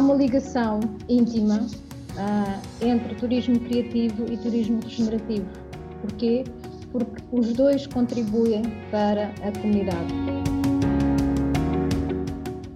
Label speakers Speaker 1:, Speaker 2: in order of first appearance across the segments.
Speaker 1: uma ligação íntima uh, entre turismo criativo e turismo regenerativo. Porquê? Porque os dois contribuem para a comunidade.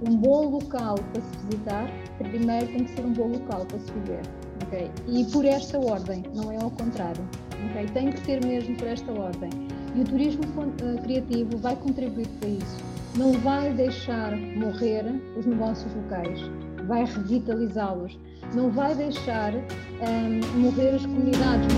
Speaker 1: Um bom local para se visitar, primeiro tem que ser um bom local para se viver. Okay? E por esta ordem, não é ao contrário. Okay? Tem que ser mesmo por esta ordem. E o turismo uh, criativo vai contribuir para isso. Não vai deixar morrer os negócios locais, vai revitalizá-los. Não vai deixar um, morrer as comunidades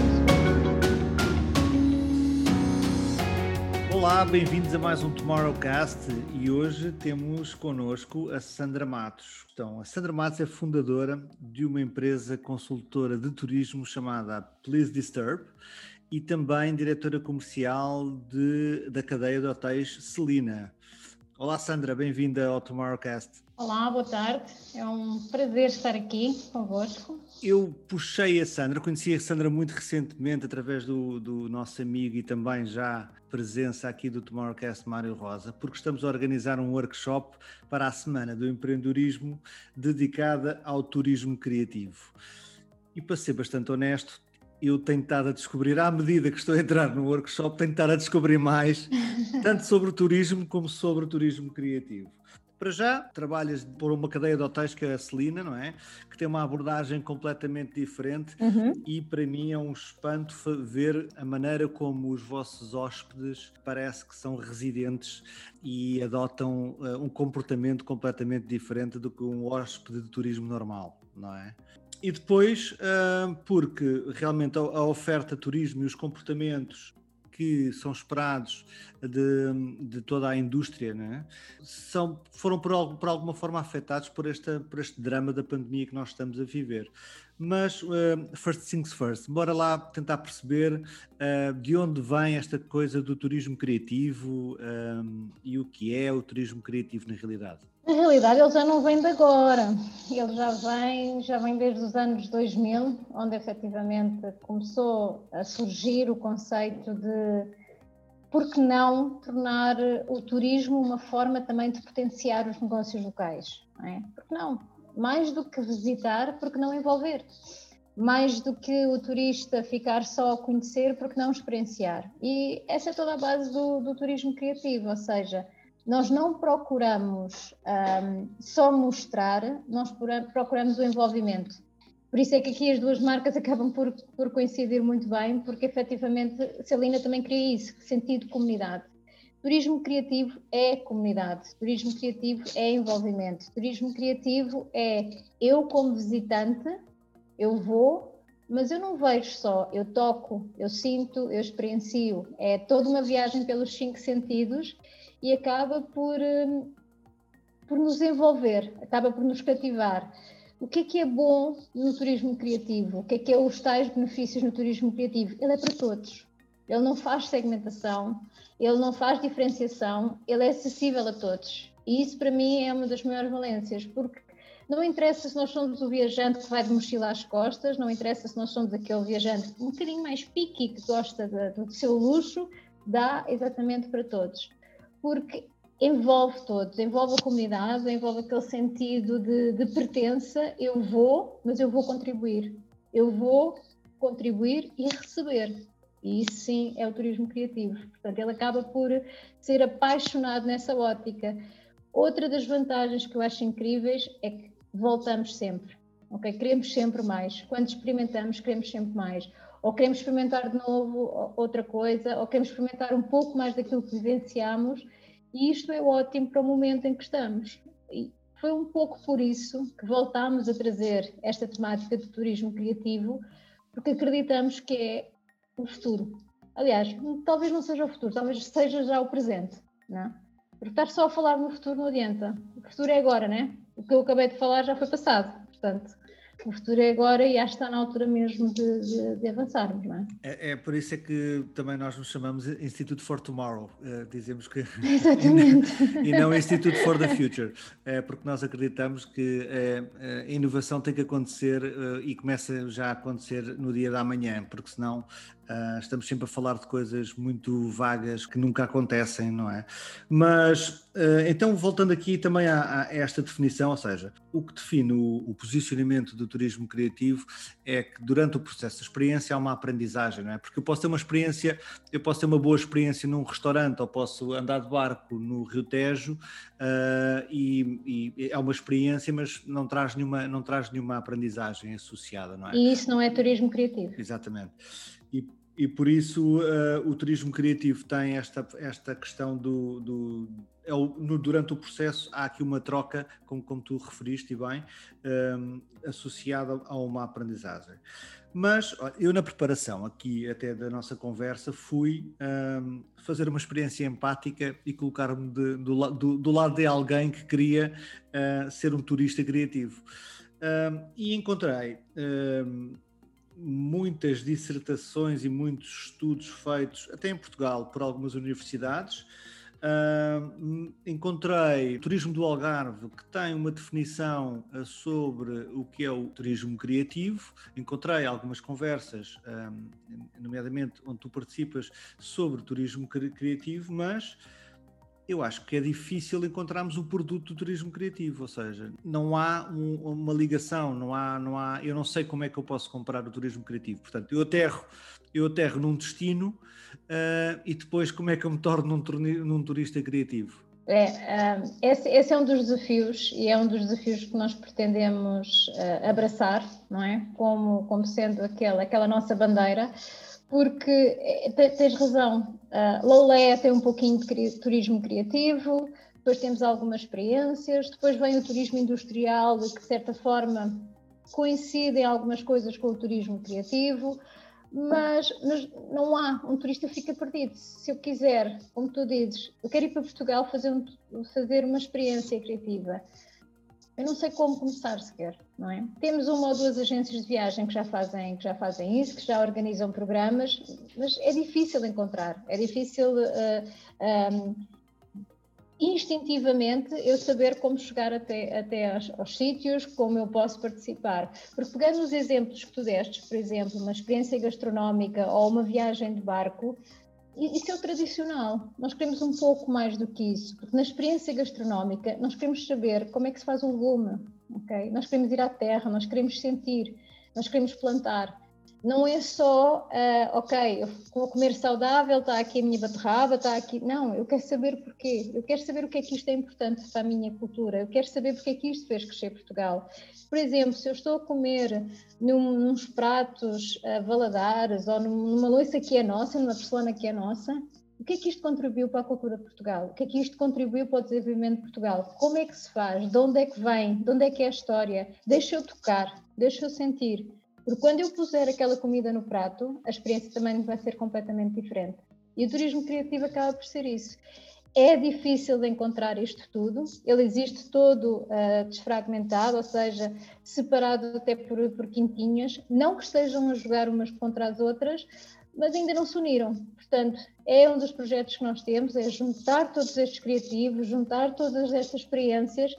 Speaker 2: Olá, bem-vindos a mais um Tomorrowcast e hoje temos connosco a Sandra Matos. Então, a Sandra Matos é fundadora de uma empresa consultora de turismo chamada Please Disturb e também diretora comercial de, da cadeia de hotéis Celina. Olá Sandra, bem-vinda ao Tomorrowcast.
Speaker 1: Olá, boa tarde. É um prazer estar aqui convosco.
Speaker 2: Eu puxei a Sandra, conheci a Sandra muito recentemente através do, do nosso amigo e também já presença aqui do Tomorrowcast Mário Rosa, porque estamos a organizar um workshop para a Semana do Empreendedorismo dedicada ao turismo criativo. E para ser bastante honesto, eu tenho estado a descobrir, à medida que estou a entrar no workshop, tenho estado a descobrir mais, tanto sobre o turismo como sobre o turismo criativo. Para já, trabalhas por uma cadeia de hotéis que é a Celina, não é? Que tem uma abordagem completamente diferente uhum. e para mim é um espanto ver a maneira como os vossos hóspedes parece que são residentes e adotam uh, um comportamento completamente diferente do que um hóspede de turismo normal, não é? E depois, uh, porque realmente a, a oferta de turismo e os comportamentos que são esperados de, de toda a indústria, né? são, foram por, por, alguma forma afetados por, esta, por este drama da pandemia que nós estamos a viver. Mas, uh, first things first, bora lá tentar perceber uh, de onde vem esta coisa do turismo criativo um, e o que é o turismo criativo na realidade.
Speaker 1: Na realidade, ele já não vem de agora, ele já vem, já vem desde os anos 2000, onde efetivamente começou a surgir o conceito de por que não tornar o turismo uma forma também de potenciar os negócios locais? Não é? Por que não? Mais do que visitar, por que não envolver? Mais do que o turista ficar só a conhecer, por que não experienciar? E essa é toda a base do, do turismo criativo, ou seja, nós não procuramos um, só mostrar, nós procuramos o envolvimento. Por isso é que aqui as duas marcas acabam por, por coincidir muito bem, porque efetivamente Celina também cria isso, sentido de comunidade. Turismo criativo é comunidade, turismo criativo é envolvimento, turismo criativo é eu como visitante, eu vou, mas eu não vejo só, eu toco, eu sinto, eu experiencio. É toda uma viagem pelos cinco sentidos e acaba por, hum, por nos envolver, acaba por nos cativar. O que é que é bom no turismo criativo? O que é que é os tais benefícios no turismo criativo? Ele é para todos. Ele não faz segmentação, ele não faz diferenciação, ele é acessível a todos. E isso para mim é uma das maiores valências, porque não interessa se nós somos o viajante que vai de mochila às costas, não interessa se nós somos aquele viajante um bocadinho mais pique que gosta de, do seu luxo, dá exatamente para todos porque envolve todos, envolve a comunidade, envolve aquele sentido de, de pertença. Eu vou, mas eu vou contribuir. Eu vou contribuir e receber. E isso sim é o turismo criativo. Portanto, ele acaba por ser apaixonado nessa ótica. Outra das vantagens que eu acho incríveis é que voltamos sempre. Ok? Queremos sempre mais. Quando experimentamos, queremos sempre mais. Ou queremos experimentar de novo outra coisa, ou queremos experimentar um pouco mais daquilo que vivenciamos e isto é ótimo para o momento em que estamos. E foi um pouco por isso que voltámos a trazer esta temática de turismo criativo, porque acreditamos que é o futuro. Aliás, talvez não seja o futuro, talvez seja já o presente. Não? É? Porque estar só a falar no futuro não adianta. O futuro é agora, né? O que eu acabei de falar já foi passado. Portanto, o futuro é agora e acho que está na altura mesmo de, de, de avançarmos, não é?
Speaker 2: é? é? por isso é que também nós nos chamamos Institute for Tomorrow, uh, dizemos que.
Speaker 1: Exatamente.
Speaker 2: e não Institute for the Future, é porque nós acreditamos que uh, a inovação tem que acontecer uh, e começa já a acontecer no dia da manhã, porque senão Uh, estamos sempre a falar de coisas muito vagas que nunca acontecem, não é? Mas uh, então, voltando aqui também a, a, esta definição, ou seja, o que define o, o, posicionamento do turismo criativo é que durante o processo de experiência há uma aprendizagem, não é? Porque eu posso ter uma experiência, eu posso ter uma boa experiência num restaurante ou posso andar de barco no Rio Tejo uh, e, e, é uma experiência, mas não traz nenhuma, não traz nenhuma aprendizagem associada, não é?
Speaker 1: E isso não é turismo criativo.
Speaker 2: Exatamente. E, e por isso uh, o turismo criativo tem esta, esta questão do. do é o, no, durante o processo há aqui uma troca, como, como tu referiste bem, um, eh, associada a uma aprendizagem. Mas eu, na preparação aqui até da nossa conversa, fui um, fazer uma experiência empática e colocar-me do, do, do, lado de alguém que queria uh, ser um turista criativo. Um, e encontrei muitas dissertações e muitos estudos feitos, até em Portugal, por algumas universidades. Uh, encontrei o turismo do Algarve que tem uma definição uh, sobre o que é o turismo criativo. Encontrei algumas conversas, nomeadamente onde tu participas, sobre turismo criativo, mas eu acho que é difícil encontrarmos o produto do turismo criativo, ou seja, não há um, uma ligação, não há, não há, eu não sei como é que eu posso comprar o turismo criativo. Portanto, eu aterro, eu aterro num destino uh, e depois como é que eu me torno num, num turista criativo?
Speaker 1: É, uh, esse, esse, é um dos desafios e é um dos desafios que nós pretendemos uh, abraçar, não é? Como, como sendo aquela, aquela nossa bandeira, porque eh, tens razão, uh, Lolé tem um pouquinho de turismo criativo, depois temos algumas experiências, depois vem o turismo industrial, que de certa forma coincide em algumas coisas com o turismo criativo, mas, mas, não há, um turista fica perdido. Se eu quiser, como tu dizes, eu quero ir para Portugal fazer, um, fazer uma experiência criativa, eu não sei como começar sequer, não é? Temos uma ou duas agências de viagem que já fazem, que já fazem isso, que já organizam programas, mas é difícil encontrar, é difícil uh, eh, um, instintivamente eu saber como chegar até, até aos, aos, sítios, como eu posso participar. Porque pegando os exemplos que tu destes, por exemplo, uma experiência gastronómica ou uma viagem de barco, isso é o tradicional. Nós queremos um pouco mais do que isso, porque na experiência gastronómica nós queremos saber como é que se faz um legume, ok? Nós queremos ir à terra, nós queremos sentir, nós queremos plantar. Não é só, uh, ok, eu vou comer saudável, está aqui a minha beterraba, está aqui. Não, eu quero saber porquê. Eu quero saber o que é que isto é importante para a minha cultura. Eu quero saber porque é que isto fez crescer Portugal. Por exemplo, se eu estou a comer num, nos pratos uh, valadares ou numa louça que é nossa, numa persona que é nossa, o que é que isto contribuiu para a cultura de Portugal? O que é que isto contribuiu para o desenvolvimento de Portugal? Como é que se faz? De onde é que vem? De onde é que é a história? Deixa eu tocar, deixa eu sentir. Porque quando eu puser aquela comida no prato, a experiência também vai ser completamente diferente. E o turismo criativo acaba por ser isso. É difícil de encontrar isto tudo, ele existe todo uh, desfragmentado, ou seja, separado até por, por quintinhas, não que estejam a jogar umas contra as outras, mas ainda não se uniram. Portanto, é um dos projetos que nós temos, é juntar todos estes criativos, juntar todas estas experiências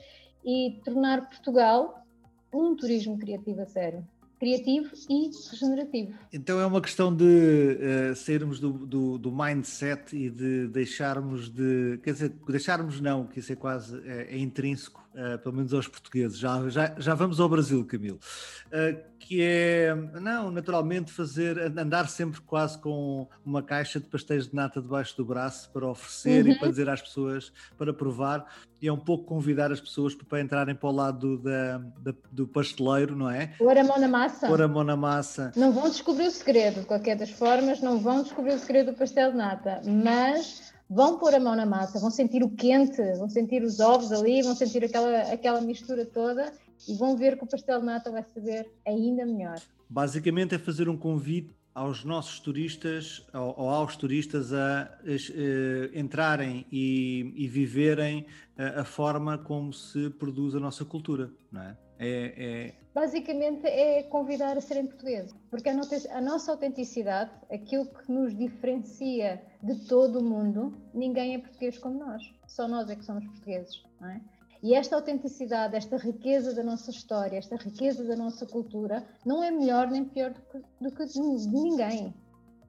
Speaker 1: e tornar Portugal um turismo criativo a sério criativo e regenerativo.
Speaker 2: Então é uma questão de uh, sairmos do, do, do, mindset e de deixarmos de, quer dizer, deixarmos não, que isso é quase, é, é intrínseco, uh, pelo menos aos portugueses, já, já, já vamos ao Brasil, Camilo, uh, que é, não, naturalmente fazer, andar sempre quase com uma caixa de pastéis de nata debaixo do braço para oferecer uhum. e para dizer às pessoas, para provar, e é um pouco convidar as pessoas para entrarem para o lado da, da, do pasteleiro, não é?
Speaker 1: Pôr a mão na massa.
Speaker 2: Pôr a mão na massa.
Speaker 1: Não vão descobrir o segredo, de qualquer das formas, não vão descobrir o segredo do pastel de nata, mas vão pôr a mão na massa, vão sentir o quente, vão sentir os ovos ali, vão sentir aquela, aquela mistura toda e vão ver que o pastel de nata vai saber ainda melhor.
Speaker 2: Basicamente é fazer um convite aos nossos turistas ou, aos turistas a, uh, entrarem e, e viverem a, a, forma como se produz a nossa cultura, não é? É, é...
Speaker 1: Basicamente é convidar a serem portugueses, porque a, nossa autenticidade, aquilo que nos diferencia de todo o mundo, ninguém é português como nós, só nós é que somos portugueses, não é? E esta autenticidade, esta riqueza da nossa história, esta riqueza da nossa cultura, não é melhor nem pior do que de ninguém.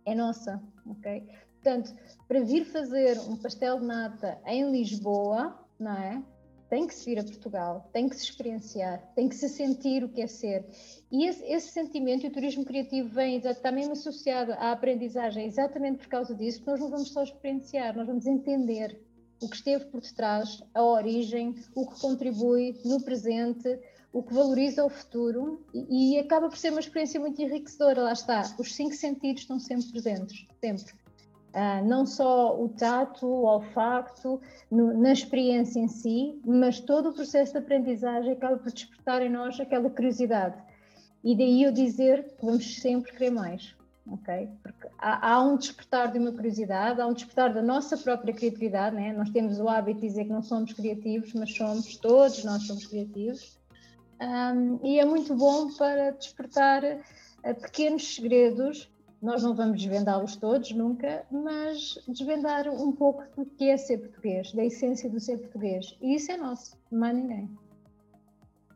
Speaker 1: É nossa, ok? Portanto, para vir fazer um pastel de nata em Lisboa, não é? Tem que se vir a Portugal, tem que se experienciar, tem que se sentir o que é ser. E esse, esse sentimento e o turismo criativo vem está mesmo associado à aprendizagem, exatamente por causa disso, porque nós não vamos só experienciar, nós vamos entender o que esteve por detrás, a origem, o que contribui no presente, o que valoriza o futuro e, e, acaba por ser uma experiência muito enriquecedora. Lá está, os cinco sentidos estão sempre presentes, sempre. Ah, não só o tato, o olfacto, no, na experiência em si, mas todo o processo de aprendizagem acaba por despertar em nós aquela curiosidade. E daí eu dizer que vamos sempre querer mais ok? Porque há, há, um despertar de uma curiosidade, há um despertar da nossa própria criatividade, né? Nós temos o hábito de dizer que não somos criativos, mas somos, todos nós somos criativos. Um, e é muito bom para despertar uh, pequenos segredos. Nós não vamos desvendá-los todos nunca, mas desvendar um pouco do que é ser português, da essência do ser português. E isso é nosso, não há ninguém.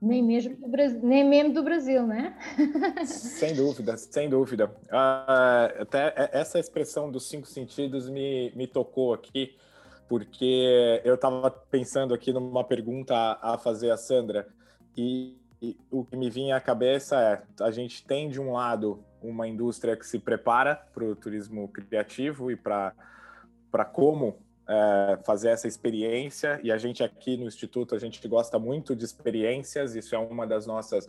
Speaker 1: Nem mesmo, do Brasil, nem mesmo do Brasil, né?
Speaker 3: sem dúvida, sem dúvida. Uh, até essa expressão dos cinco sentidos me, me tocou aqui, porque eu estava pensando aqui numa pergunta a, fazer a Sandra, e, e, o que me vinha à cabeça é: a gente tem, de um lado, uma indústria que se prepara para o turismo criativo e para como é, fazer essa experiência. E a gente aqui no Instituto a gente gosta muito de experiências. Isso é uma das nossas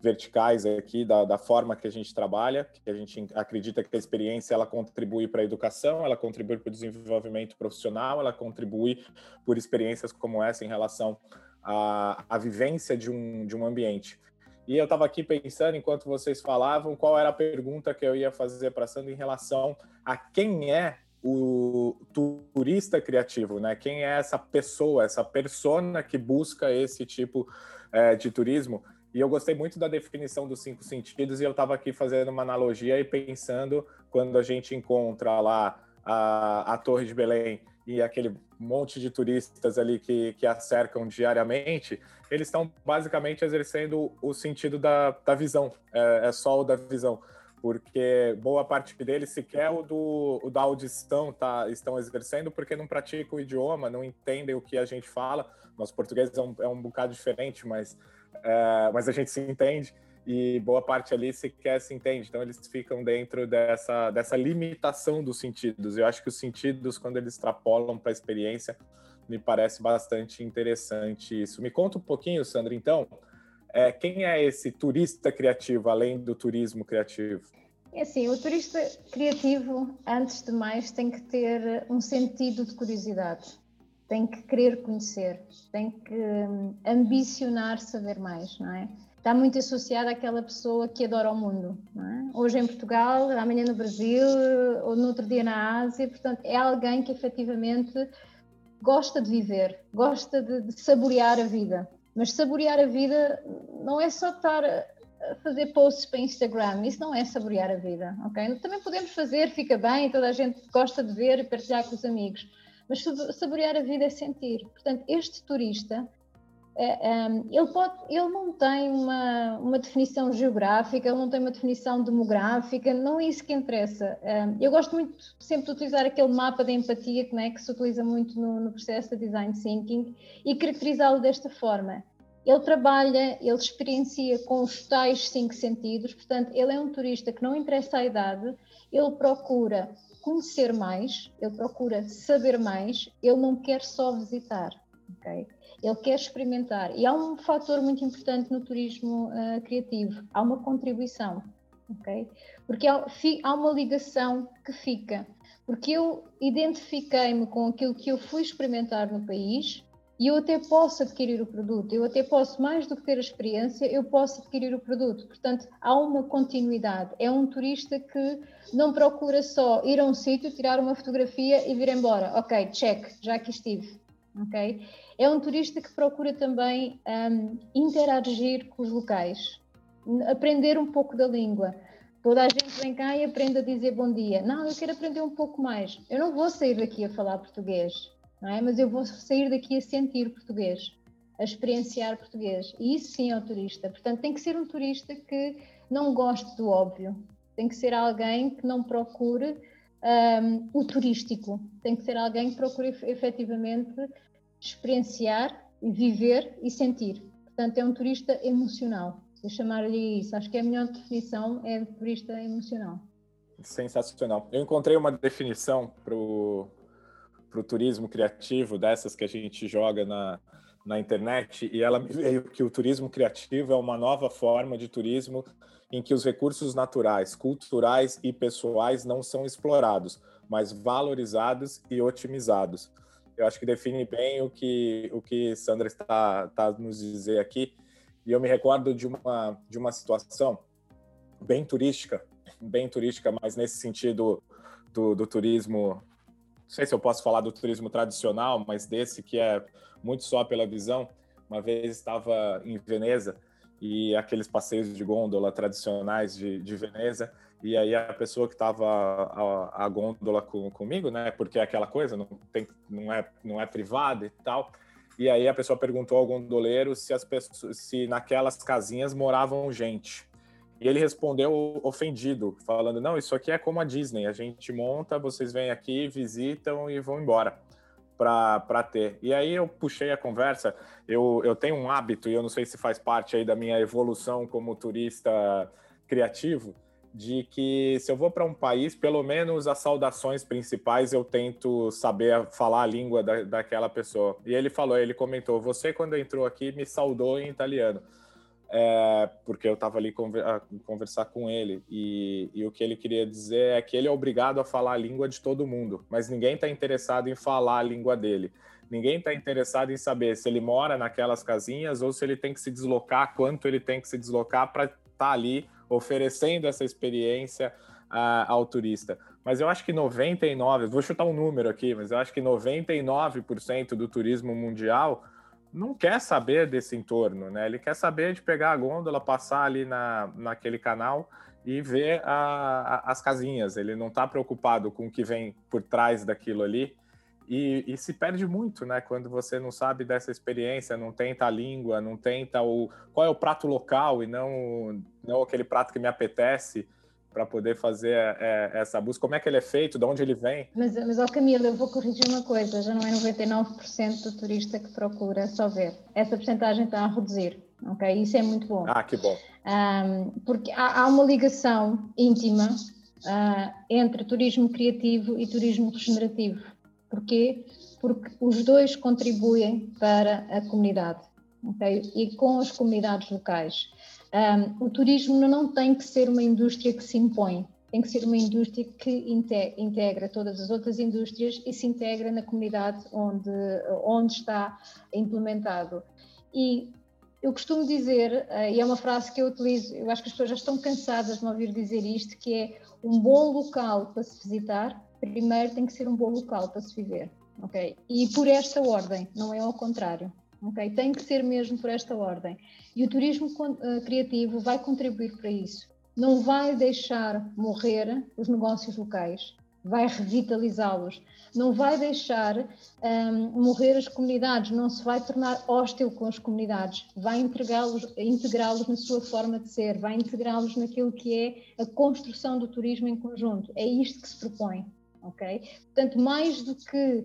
Speaker 3: verticais aqui da, da forma que a gente trabalha que a gente acredita que a experiência ela contribui para a educação ela contribui para o desenvolvimento profissional ela contribui por experiências como essa em relação à, à vivência de um, de um ambiente e eu estava aqui pensando, enquanto vocês falavam, qual era a pergunta que eu ia fazer para Sandra em relação a quem é o turista criativo, né? Quem é essa pessoa, essa persona que busca esse tipo é, de turismo? E eu gostei muito da definição dos cinco sentidos e eu estava aqui fazendo uma analogia e pensando quando a gente encontra lá a, a Torre de Belém e aquele monte de turistas ali que, que a cercam diariamente, eles estão basicamente exercendo o sentido da, da visão, é, é só o da visão porque boa parte deles sequer o, do, o da audição tá, estão exercendo porque não praticam o idioma, não entendem o que a gente fala. Nosso português é um, é um bocado diferente, mas, é, mas a gente se entende e boa parte ali sequer se entende. Então eles ficam dentro dessa, dessa limitação dos sentidos. Eu acho que os sentidos, quando eles extrapolam para a experiência, me parece bastante interessante isso. Me conta um pouquinho, Sandra, então, é, quem é esse turista criativo, além do turismo criativo?
Speaker 1: É assim, o turista criativo, antes de mais, tem que ter um sentido de curiosidade, tem que querer conhecer, tem que hum, ambicionar saber mais, não é? Está muito associado àquela pessoa que adora o mundo, é? Hoje em Portugal, amanhã no Brasil, ou no outro dia na Ásia, portanto, é alguém que efetivamente gosta de viver, gosta de, de saborear a vida, mas saborear a vida não é só estar a fazer posts para Instagram, isso não é saborear a vida, ok? Também podemos fazer, fica bem, toda a gente gosta de ver e partilhar com os amigos, mas saborear a vida é sentir. Portanto, este turista, ele, pode, ele não tem uma, uma definição geográfica, ele não tem uma definição demográfica, não é isso que interessa. É, eu gosto muito sempre de utilizar aquele mapa de empatia que, né, que se utiliza muito no, no processo de design thinking e caracterizá-lo desta forma ele trabalha, ele experiencia com os tais cinco sentidos, portanto, ele é um turista que não interessa a idade, ele procura conhecer mais, ele procura saber mais, ele não quer só visitar, ok? Ele quer experimentar. E há um fator muito importante no turismo uh, criativo, há uma contribuição, ok? Porque há, há uma ligação que fica. Porque eu identifiquei-me com aquilo que eu fui experimentar no país, e eu até posso adquirir o produto, eu até posso, mais do que ter a experiência, eu posso adquirir o produto. Portanto, há uma continuidade. É um turista que não procura só ir a um sítio, tirar uma fotografia e vir embora. Ok, check, já aqui estive. Ok? É um turista que procura também um, interagir com os locais, aprender um pouco da língua. Toda a gente vem cá e aprende a dizer bom dia. Não, eu quero aprender um pouco mais. Eu não vou sair daqui a falar português, não é? Mas eu vou sair daqui a sentir português, a experienciar português. E isso sim é o turista. Portanto, tem que ser um turista que não goste do óbvio. Tem que ser alguém que não procure um, o turístico. Tem que ser alguém que procure efetivamente experienciar, viver e sentir. Portanto, é um turista emocional. Eu chamar-lhe isso. Acho que a melhor definição é de turista emocional.
Speaker 3: Sensacional. Eu encontrei uma definição para o turismo criativo, dessas que a gente joga na, na internet, e ela me veio que o turismo criativo é uma nova forma de turismo em que os recursos naturais, culturais e pessoais não são explorados, mas valorizados e otimizados. Eu acho que define bem o que o que Sandra está, está nos dizer aqui. E eu me recordo de uma de uma situação bem turística, bem turística, mas nesse sentido do, do turismo, não sei se eu posso falar do turismo tradicional, mas desse que é muito só pela visão. Uma vez estava em Veneza e aqueles passeios de gôndola tradicionais de, de Veneza. E aí a pessoa que estava a, a, gôndola com, comigo, né? Porque é aquela coisa, não, tem, não, é, não é privada e tal. E aí a pessoa perguntou ao gondoleiro se, as pessoas, se naquelas casinhas moravam gente. E ele respondeu ofendido, falando: Não, isso aqui é como a Disney. A gente monta, vocês vêm aqui, visitam e vão embora para ter. E aí eu puxei a conversa, eu, eu tenho um hábito, e eu não sei se faz parte aí da minha evolução como turista criativo, de que se eu vou para um país, pelo menos as saudações principais eu tento saber falar a língua da, daquela pessoa. E ele falou, ele comentou, você quando entrou aqui me saudou em italiano é, porque eu estava ali conver conversar com ele e, e, o que ele queria dizer é que ele é obrigado a falar a língua de todo mundo, mas ninguém está interessado em falar a língua dele. Ninguém está interessado em saber se ele mora naquelas casinhas ou se ele tem que se deslocar, quanto ele tem que se deslocar para estar tá ali oferecendo essa experiência uh, ao turista. Mas eu acho que 99, vou chutar um número aqui, mas eu acho que 99% do turismo mundial não quer saber desse entorno, né? Ele quer saber de pegar a gôndola, passar ali na, naquele canal e ver a, a, as casinhas. Ele não está preocupado com o que vem por trás daquilo ali. E, e, se perde muito, né? Quando você não sabe dessa experiência, não tenta a língua, não tenta o qual é o prato local e não, não aquele prato que me apetece para poder fazer é, essa busca? Como é que ele é feito? De onde ele vem?
Speaker 1: Mas, mas ó Camila, eu vou corrigir uma coisa: já não é 99% do turista que procura só ver. Essa porcentagem está a reduzir. Ok? Isso é muito bom.
Speaker 3: Ah, que bom.
Speaker 1: Um, porque há, há, uma ligação íntima uh, entre turismo criativo e turismo regenerativo. Porquê? Porque os dois contribuem para a comunidade. Okay? E com as comunidades locais. Um, o turismo não tem que ser uma indústria que se impõe, tem que ser uma indústria que integra todas as outras indústrias e se integra na comunidade onde, onde está implementado. E eu costumo dizer, uh, e é uma frase que eu utilizo, eu acho que as pessoas já estão cansadas de me ouvir dizer isto, que é um bom local para se visitar, primeiro tem que ser um bom local para se viver, ok? E por esta ordem, não é ao contrário. Okay? Tem que ser mesmo por esta ordem. E o turismo uh, criativo vai contribuir para isso. Não vai deixar morrer os negócios locais, vai revitalizá-los. Não vai deixar um, morrer as comunidades, não se vai tornar hostil com as comunidades, vai integrá-los integrá na sua forma de ser, vai integrá-los naquilo que é a construção do turismo em conjunto. É isto que se propõe. ok? Portanto, mais do que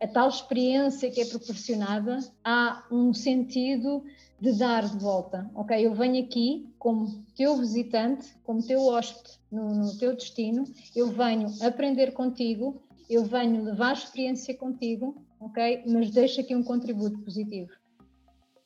Speaker 1: a tal experiência que é proporcionada, há um sentido de dar de volta. Ok, eu venho aqui como teu visitante, como teu hóspede no, no teu destino, eu venho aprender contigo, eu venho levar experiência contigo, ok, mas deixo aqui um contributo positivo.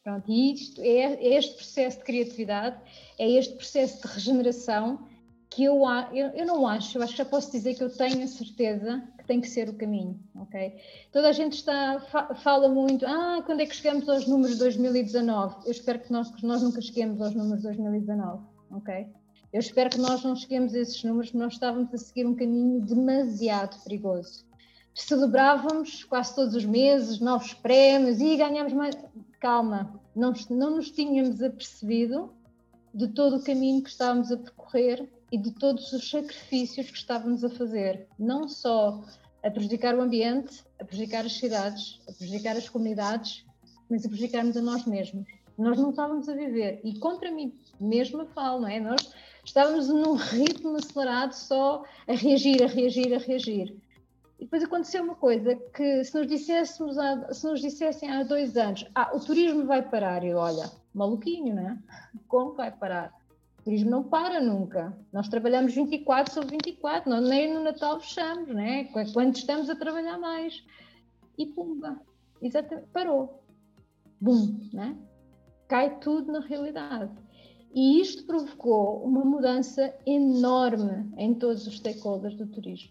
Speaker 1: Pronto, e isto é, é este processo de criatividade, é este processo de regeneração que eu, eu, eu não acho, eu acho que já posso dizer que eu tenho a certeza que tem que ser o caminho, ok? Toda a gente está, fala muito, ah, quando é que chegamos aos números de 2019? Eu espero que nós, que nós nunca cheguemos aos números de 2019, ok? Eu espero que nós não cheguemos a esses números, nós estávamos a seguir um caminho demasiado perigoso. celebrávamos quase todos os meses novos prémios e ganhámos mais. Calma, não, não nos tínhamos apercebido de todo o caminho que estávamos a percorrer e de todos os sacrifícios que estávamos a fazer, não só a prejudicar o ambiente, a prejudicar as cidades, a prejudicar as comunidades, mas a prejudicarmos a nós mesmos. Nós não estávamos a viver, e contra mim mesma falo, não é? Nós estávamos num ritmo acelerado só a reagir, a reagir, a reagir. E depois aconteceu uma coisa que se nos, disséssemos há, se nos dissessem há dois anos, ah, o turismo vai parar, e olha, maluquinho, não é? Como vai parar? O turismo não para nunca. Nós trabalhamos 24 sobre 24, nós nem no Natal fechamos, né? quando estamos a trabalhar mais. E pumba, exatamente, parou. Bum, né? Cai tudo na realidade. E isto provocou uma mudança enorme em todos os stakeholders do turismo.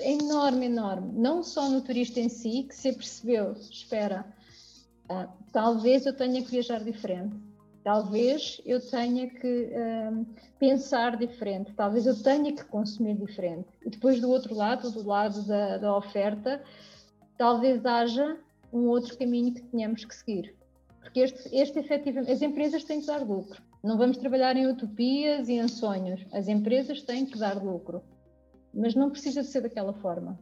Speaker 1: Enorme, enorme. Não só no turista em si, que se percebeu, espera, ah, talvez eu tenha que viajar diferente, talvez eu tenha que um, pensar diferente, talvez eu tenha que consumir diferente. E depois do outro lado, do lado da, da oferta, talvez haja um outro caminho que tenhamos que seguir. Porque este, este efetivamente, as empresas têm que dar lucro. Não vamos trabalhar em utopias e em sonhos. As empresas têm que dar lucro. Mas não precisa de ser daquela forma.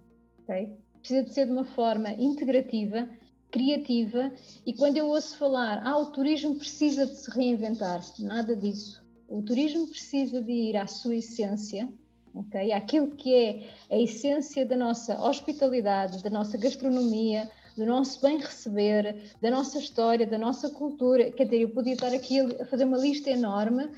Speaker 1: Okay? Precisa de ser de uma forma integrativa criativa e quando eu ouço falar, ah, o turismo precisa de se reinventar, nada disso. O turismo precisa de ir à sua essência, ok? Aquilo que é a essência da nossa hospitalidade, da nossa gastronomia, do nosso bem receber, da nossa história, da nossa cultura. Quer dizer, eu podia estar aqui a fazer uma lista enorme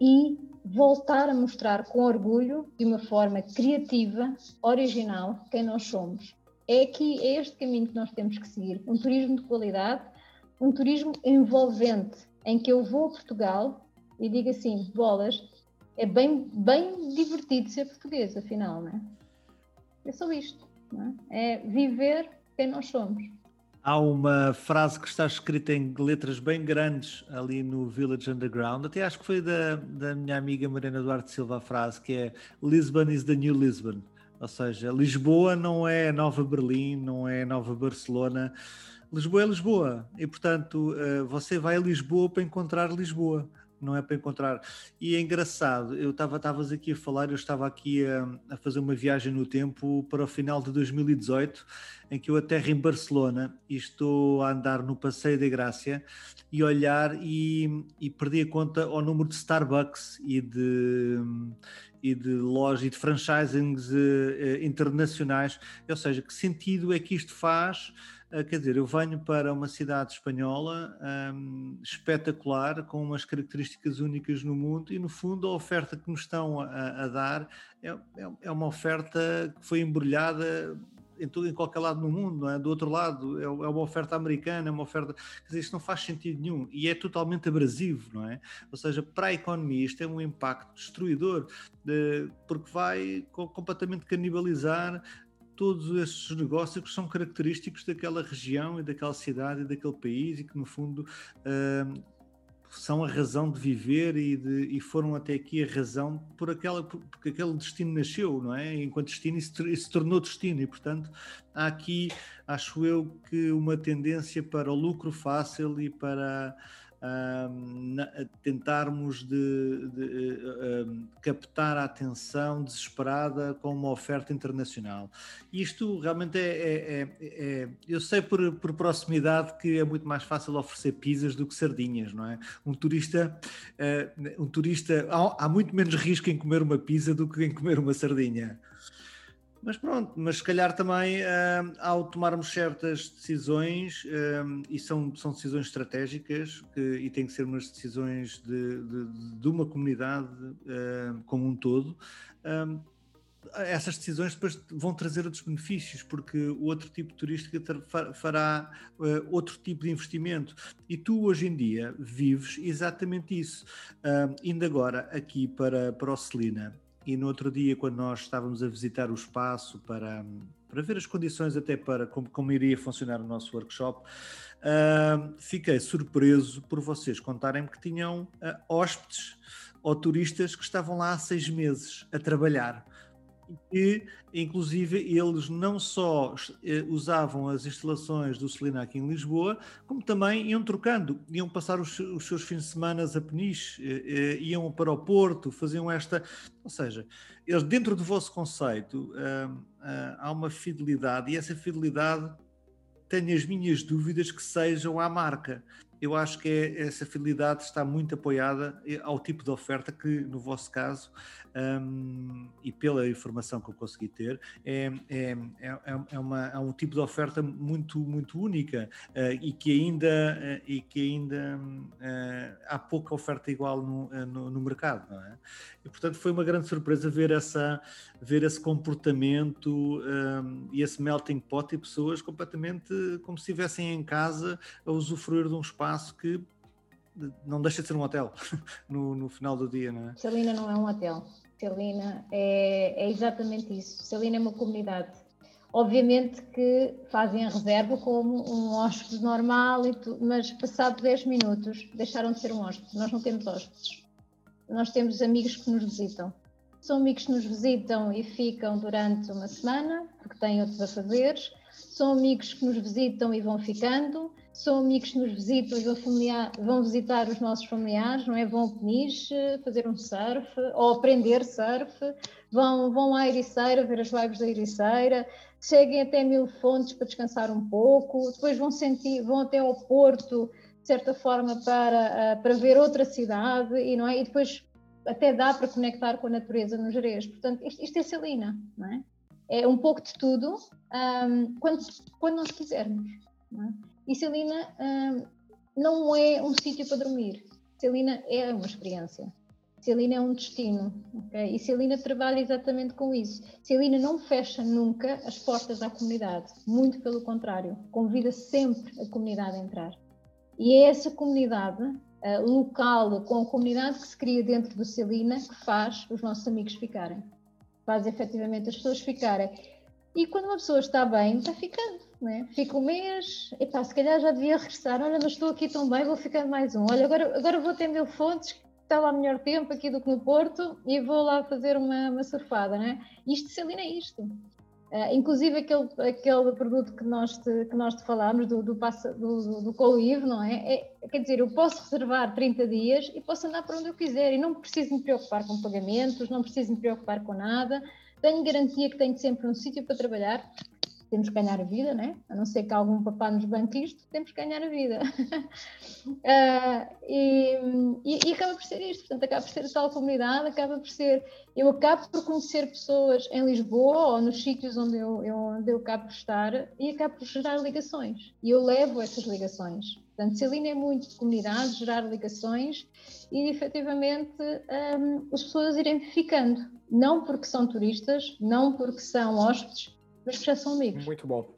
Speaker 1: e voltar a mostrar com orgulho, de uma forma criativa, original, quem nós somos é aqui, é este caminho que nós temos que seguir. Um turismo de qualidade, um turismo envolvente, em que eu vou a Portugal e digo assim, bolas, é bem, bem divertido ser português, afinal, não é? É só isto, é? é viver quem nós somos.
Speaker 2: Há uma frase que está escrita em letras bem grandes ali no Village Underground, até acho que foi da, da minha amiga Mariana Duarte Silva a frase, que é Lisbon is the new Lisbon. Ou seja, Lisboa não é Nova Berlim, não é Nova Barcelona. Lisboa é Lisboa. E, portanto, eh, você vai a Lisboa para encontrar Lisboa, não é para encontrar. E é engraçado, eu estava estavas aqui a falar, eu estava aqui a, a, fazer uma viagem no tempo para o final de 2018, em que eu aterro em Barcelona e estou a andar no Passeio da Grácia e olhar e, e perdi a conta ao número de Starbucks e de e de lojas e de franchisings uh, internacionais. Ou seja, que sentido é que isto faz? Uh, quer dizer, eu venho para uma cidade espanhola espetacular, com umas características únicas no mundo, e no fundo a oferta que nos estão a, a dar é, é, é uma oferta que foi embrulhada em, em qualquer lado no mundo, não é? Do outro lado, é, é uma oferta americana, é uma oferta. Quer dizer, isto não faz sentido nenhum e é totalmente abrasivo, não é? Ou seja, para a economia isto é um impacto destruidor, de, porque vai completamente canibalizar todos esses negócios que são característicos daquela região e daquela cidade e daquele país e que no fundo uh, são a razão de viver e, de, e, foram até aqui a razão por aquela porque aquele destino nasceu, não é? Enquanto destino isso, se tornou destino e portanto há aqui, acho eu, que uma tendência para o lucro fácil e para tentarmos de, de captar a atenção desesperada com uma oferta internacional. Isto realmente é, é, é, é, eu sei por, por proximidade que é muito mais fácil oferecer pizzas do que sardinhas, não é? Um turista, uh, um turista há, há muito menos risco em comer uma pizza do que em comer uma sardinha. Mas pronto, mas se calhar também uh, ao tomarmos certas decisões, uh, e são, são decisões estratégicas, que, e têm que ser umas decisões de, de, de uma comunidade uh, como um todo, essas decisões depois vão trazer outros benefícios, porque o outro tipo de turística fará uh, outro tipo de investimento. E tu hoje em dia vives exatamente isso. Uh, indo agora aqui para, para o Celina, e no outro dia, quando nós estávamos a visitar o espaço para, para ver as condições até para como, como iria funcionar o nosso workshop, uh, fiquei surpreso por vocês contarem que tinham uh, hóspedes ou turistas que estavam lá há seis meses a trabalhar. Que, inclusive, eles não só eh, usavam as instalações do Celina aqui em Lisboa, como também iam trocando, iam passar os, os seus fins de semana a Peniche, eh, eh, iam para o Porto, faziam esta. Ou seja, eles, dentro do vosso conceito, há uma fidelidade e essa fidelidade tenho as minhas dúvidas que sejam à marca eu acho que é, essa fidelidade está muito apoiada ao tipo de oferta que, no vosso caso, um, e pela informação que eu consegui ter, é, é, é, é, uma, é um tipo de oferta muito, muito única uh, e que ainda, uh, e que ainda uh, há pouca oferta igual no, no, no, mercado, não é? E, portanto, foi uma grande surpresa ver, essa, ver esse comportamento um, e esse melting pot e pessoas completamente como se estivessem em casa a usufruir de um espaço que não deixa de ser um hotel no, no final do dia, não é?
Speaker 1: Salina não é um hotel. Celina é, é exatamente isso. Celina é uma comunidade. Obviamente que fazem a reserva como um hóspede normal, tu, mas passado 10 minutos deixaram de ser um hóspede. Nós não temos hóspedes. Nós temos amigos que nos visitam. São amigos que nos visitam e ficam durante uma semana, porque têm outros a fazer. São amigos que nos visitam e vão ficando são amigos que nos visitam vão, visitar os nossos familiares, não é? Vão ao peniche, fazer um surf, ou aprender surf, vão, vão à Ericeira, ver as lives da Ericeira, cheguem até Mil Fontes para descansar um pouco, depois vão, sentir, vão até ao Porto, de certa forma, para, uh, para ver outra cidade, e, não é? e depois até dá para conectar com a natureza no Jerez. Portanto, isto, isto é Celina, não é? É um pouco de tudo, um, quando, quando nós quisermos. É? E Celina hum, não é um sítio para dormir. Celina é uma experiência. Celina é um destino. Okay? E Celina trabalha exatamente com isso. Celina não fecha nunca as portas à comunidade. Muito pelo contrário. Convida sempre a comunidade a entrar. E é essa comunidade uh, local, com a comunidade que se cria dentro do Celina, que faz os nossos amigos ficarem. Faz efetivamente as pessoas ficarem. E quando uma pessoa está bem, está ficando. Né? Fica um mês, epá, se calhar já devia regressar. Olha, mas estou aqui tão bem, vou ficar mais um. Olha, agora, agora vou ter mil fontes, está lá melhor tempo aqui do que no Porto, e vou lá fazer uma, uma surfada. Né? Isto se alinha isto. Uh, inclusive aquele, aquele produto que nós te, que nós te falámos, do, do, do, do Colive, não é? é? Quer dizer, eu posso reservar 30 dias e posso andar para onde eu quiser e não preciso me preocupar com pagamentos, não preciso me preocupar com nada. Tenho garantia que tenho sempre um sítio para trabalhar, temos que ganhar a vida, né? a não ser que algum papá nos banque isto, temos que ganhar a vida. uh, e, e, e, acaba por ser isto, portanto, acaba por ser a tal comunidade, acaba por ser. Eu acabo por conhecer pessoas em Lisboa ou nos sítios onde eu, eu, onde eu acabo por estar e acabo por gerar ligações. E eu levo essas ligações. Portanto, Celina é muito de comunidade, gerar ligações e efetivamente um, as pessoas irem ficando. Não porque são turistas, não porque são hóspedes,
Speaker 3: Muito bom.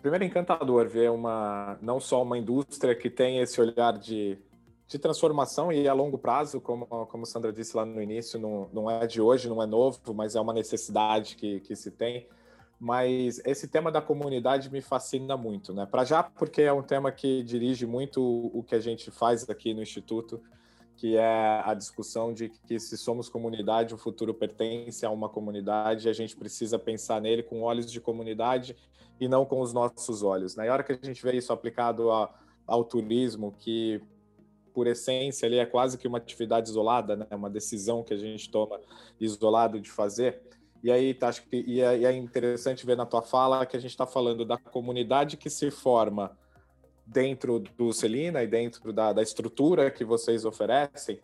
Speaker 3: Primeiro, encantador ver uma não só uma indústria que tem esse olhar de, de transformação e a longo prazo, como, como Sandra disse lá no início, não, não é de hoje, não é novo, mas é uma necessidade que, que se tem. Mas esse tema da comunidade me fascina muito, né? Para já, porque é um tema que dirige muito o que a gente faz aqui no Instituto que é a discussão de que se somos comunidade, o futuro pertence a uma comunidade, a gente precisa pensar nele com olhos de comunidade e não com os nossos olhos. Na né? hora que a gente vê isso aplicado a, ao turismo, que por essência ele é quase que uma atividade isolada, né? uma decisão que a gente toma isolado de fazer. E aí, tá, acho que e é, e é interessante ver na tua fala que a gente está falando da comunidade que se forma dentro do Celina e dentro da, da estrutura que vocês oferecem,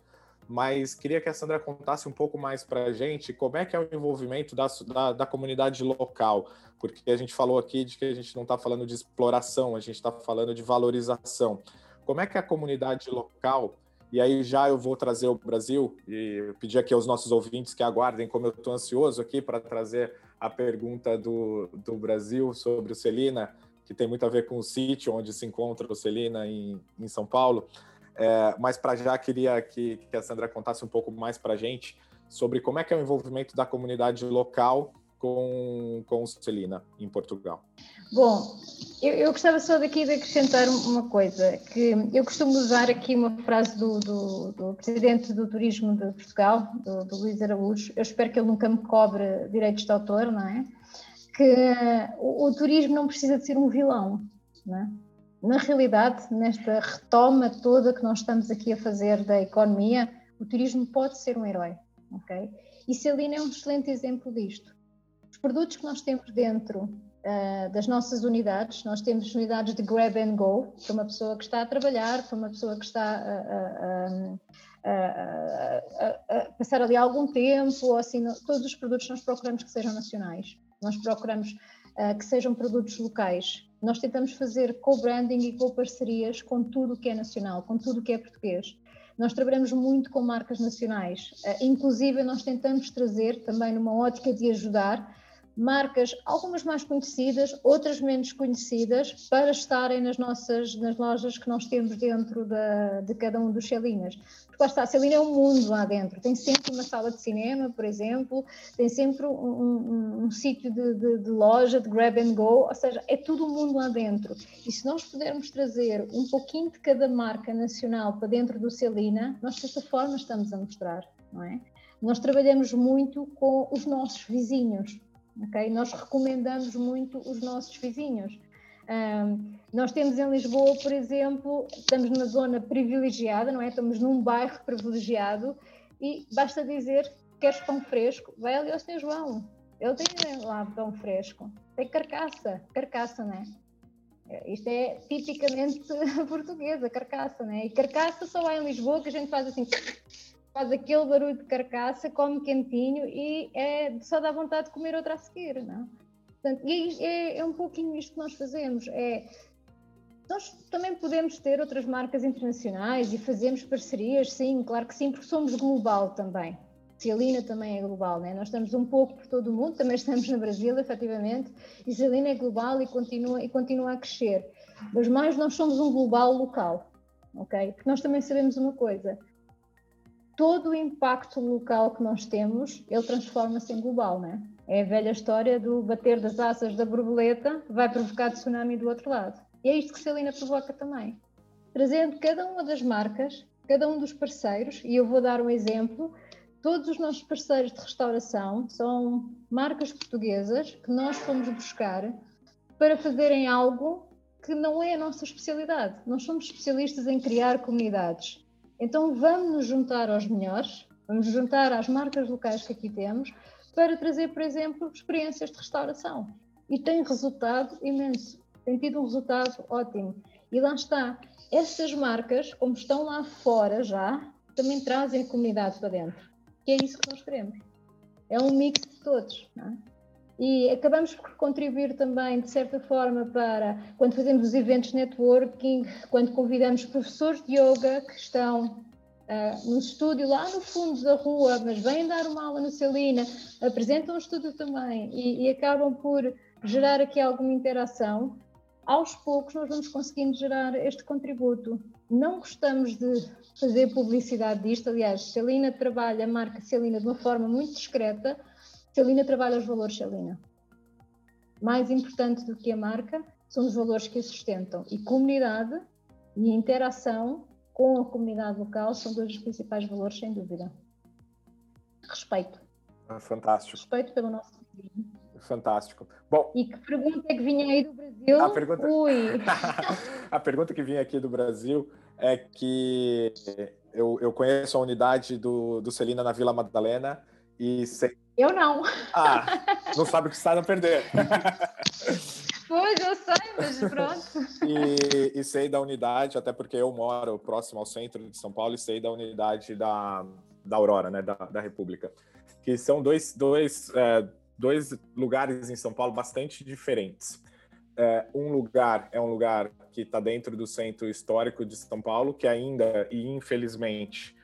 Speaker 3: mas queria que a Sandra contasse um pouco mais para a gente como é que é o envolvimento da, da, da, comunidade local, porque a gente falou aqui de que a gente não está falando de exploração, a gente está falando de valorização. Como é que a comunidade local, e aí já eu vou trazer o Brasil, e pedir aqui aos nossos ouvintes que aguardem, como eu estou ansioso aqui para trazer a pergunta do, do Brasil sobre o Celina, que tem muito a ver com o sítio onde se encontra o Celina em, em São Paulo. É, mas para já queria que, que, a Sandra contasse um pouco mais para a gente sobre como é que é o envolvimento da comunidade local com, com o Celina em Portugal?
Speaker 1: Bom, eu, eu, gostava só daqui de acrescentar uma coisa, que eu costumo usar aqui uma frase do, do, do Presidente do Turismo de Portugal, do, do, Luís Araújo, eu espero que ele nunca me cobre direitos de autor, não é? Que o, o turismo não precisa de ser um vilão, não é? Na realidade, nesta retoma toda que nós estamos aqui a fazer da economia, o turismo pode ser um herói, ok? E Celina é um excelente exemplo disto. Os produtos que nós temos dentro uh, das nossas unidades, nós temos unidades de grab and go, para uma pessoa que está a trabalhar, para uma pessoa que está a, a, a passar ali algum tempo, ou assim, todos os produtos nós procuramos que sejam nacionais. Nós procuramos uh, que sejam produtos locais. Nós tentamos fazer co-branding e co-parcerias com tudo o que é nacional, com tudo o que é português. Nós trabalhamos muito com marcas nacionais, uh, inclusive nós tentamos trazer, também numa ótica de ajudar, marcas, algumas mais conhecidas, outras menos conhecidas, para estarem nas nossas nas lojas que nós temos dentro da, de cada um dos Celinas. Porque lá está, a Celina é um mundo lá dentro, tem sempre uma sala de cinema, por exemplo, tem sempre um, um, um sítio de, de, de, loja, de grab and go, ou seja, é tudo o um mundo lá dentro. E se nós pudermos trazer um pouquinho de cada marca nacional para dentro do Celina, nós desta forma estamos a mostrar, não é? Nós trabalhamos muito com os nossos vizinhos, Nós recomendamos muito os nossos vizinhos. Um, nós temos em Lisboa, por exemplo, estamos numa zona privilegiada, não é? Estamos num bairro privilegiado e basta dizer queres pão fresco, vai ali ao Sr. João. Ele tem lá pão fresco, tem carcaça, carcaça, não é? Isto é tipicamente portuguesa, carcaça, né? E carcaça só há em Lisboa que a gente faz assim, faz aquele barulho de carcaça, come quentinho e é, só dá vontade de comer outra a seguir, não? Portanto, e é, é um pouquinho isto que nós fazemos, é nós também podemos ter outras marcas internacionais e fazemos parcerias, sim, claro que sim, porque somos global também. Cialina também é global, né? nós estamos um pouco por todo o mundo, também estamos no Brasil, efetivamente, e Cialina é global e continua, e continua a crescer. Mas mais nós somos um global local, ok? Porque nós também sabemos uma coisa, todo o impacto local que nós temos, ele transforma-se em global, né? É a velha história do bater das asas da borboleta vai provocar tsunami do outro lado. E é isto que Celina provoca também. Trazendo cada uma das marcas, cada um dos parceiros, e eu vou dar um exemplo, todos os nossos parceiros de restauração são marcas portuguesas que nós fomos buscar para fazerem algo que não é a nossa especialidade. Nós somos especialistas em criar comunidades. Então vamos nos juntar aos melhores, vamos juntar às marcas locais que aqui temos, para trazer, por exemplo, experiências de restauração. E tem resultado imenso, tem tido um resultado ótimo. E lá está, essas marcas, como estão lá fora já, também trazem comunidade para dentro. Que é isso que nós queremos. É um mix de todos. Não é? E acabamos por contribuir também, de certa forma, para quando fazemos os eventos networking, quando convidamos professores de yoga que estão uh, no estúdio lá no fundo da rua, mas vêm dar uma aula no Celina, apresentam o estúdio também e, e acabam por gerar aqui alguma interação. Aos poucos nós vamos conseguindo gerar este contributo. Não gostamos de fazer publicidade disto, aliás, Celina trabalha a marca Celina de uma forma muito discreta, Celina trabalha os valores Celina. Mais importante do que a marca são os valores que a sustentam. E comunidade e interação com a comunidade local são dois dos principais valores, sem dúvida. Respeito.
Speaker 3: Fantástico.
Speaker 1: Respeito pelo nosso
Speaker 3: Fantástico. Bom,
Speaker 1: e que pergunta é que vinha aí do Brasil?
Speaker 3: A pergunta, a pergunta que vinha aqui do Brasil é que eu, eu conheço a unidade do, do Celina na Vila Madalena e sei
Speaker 1: eu não.
Speaker 3: Ah, não sabe o que está a perder.
Speaker 1: Pois, eu sei, mas pronto.
Speaker 3: E, e, sei da unidade, até porque eu moro próximo ao centro de São Paulo e sei da unidade da, da Aurora, né, da, da República. Que são dois, dois, é, dois lugares em São Paulo bastante diferentes. É, um lugar é um lugar que está dentro do centro histórico de São Paulo, que ainda, e infelizmente,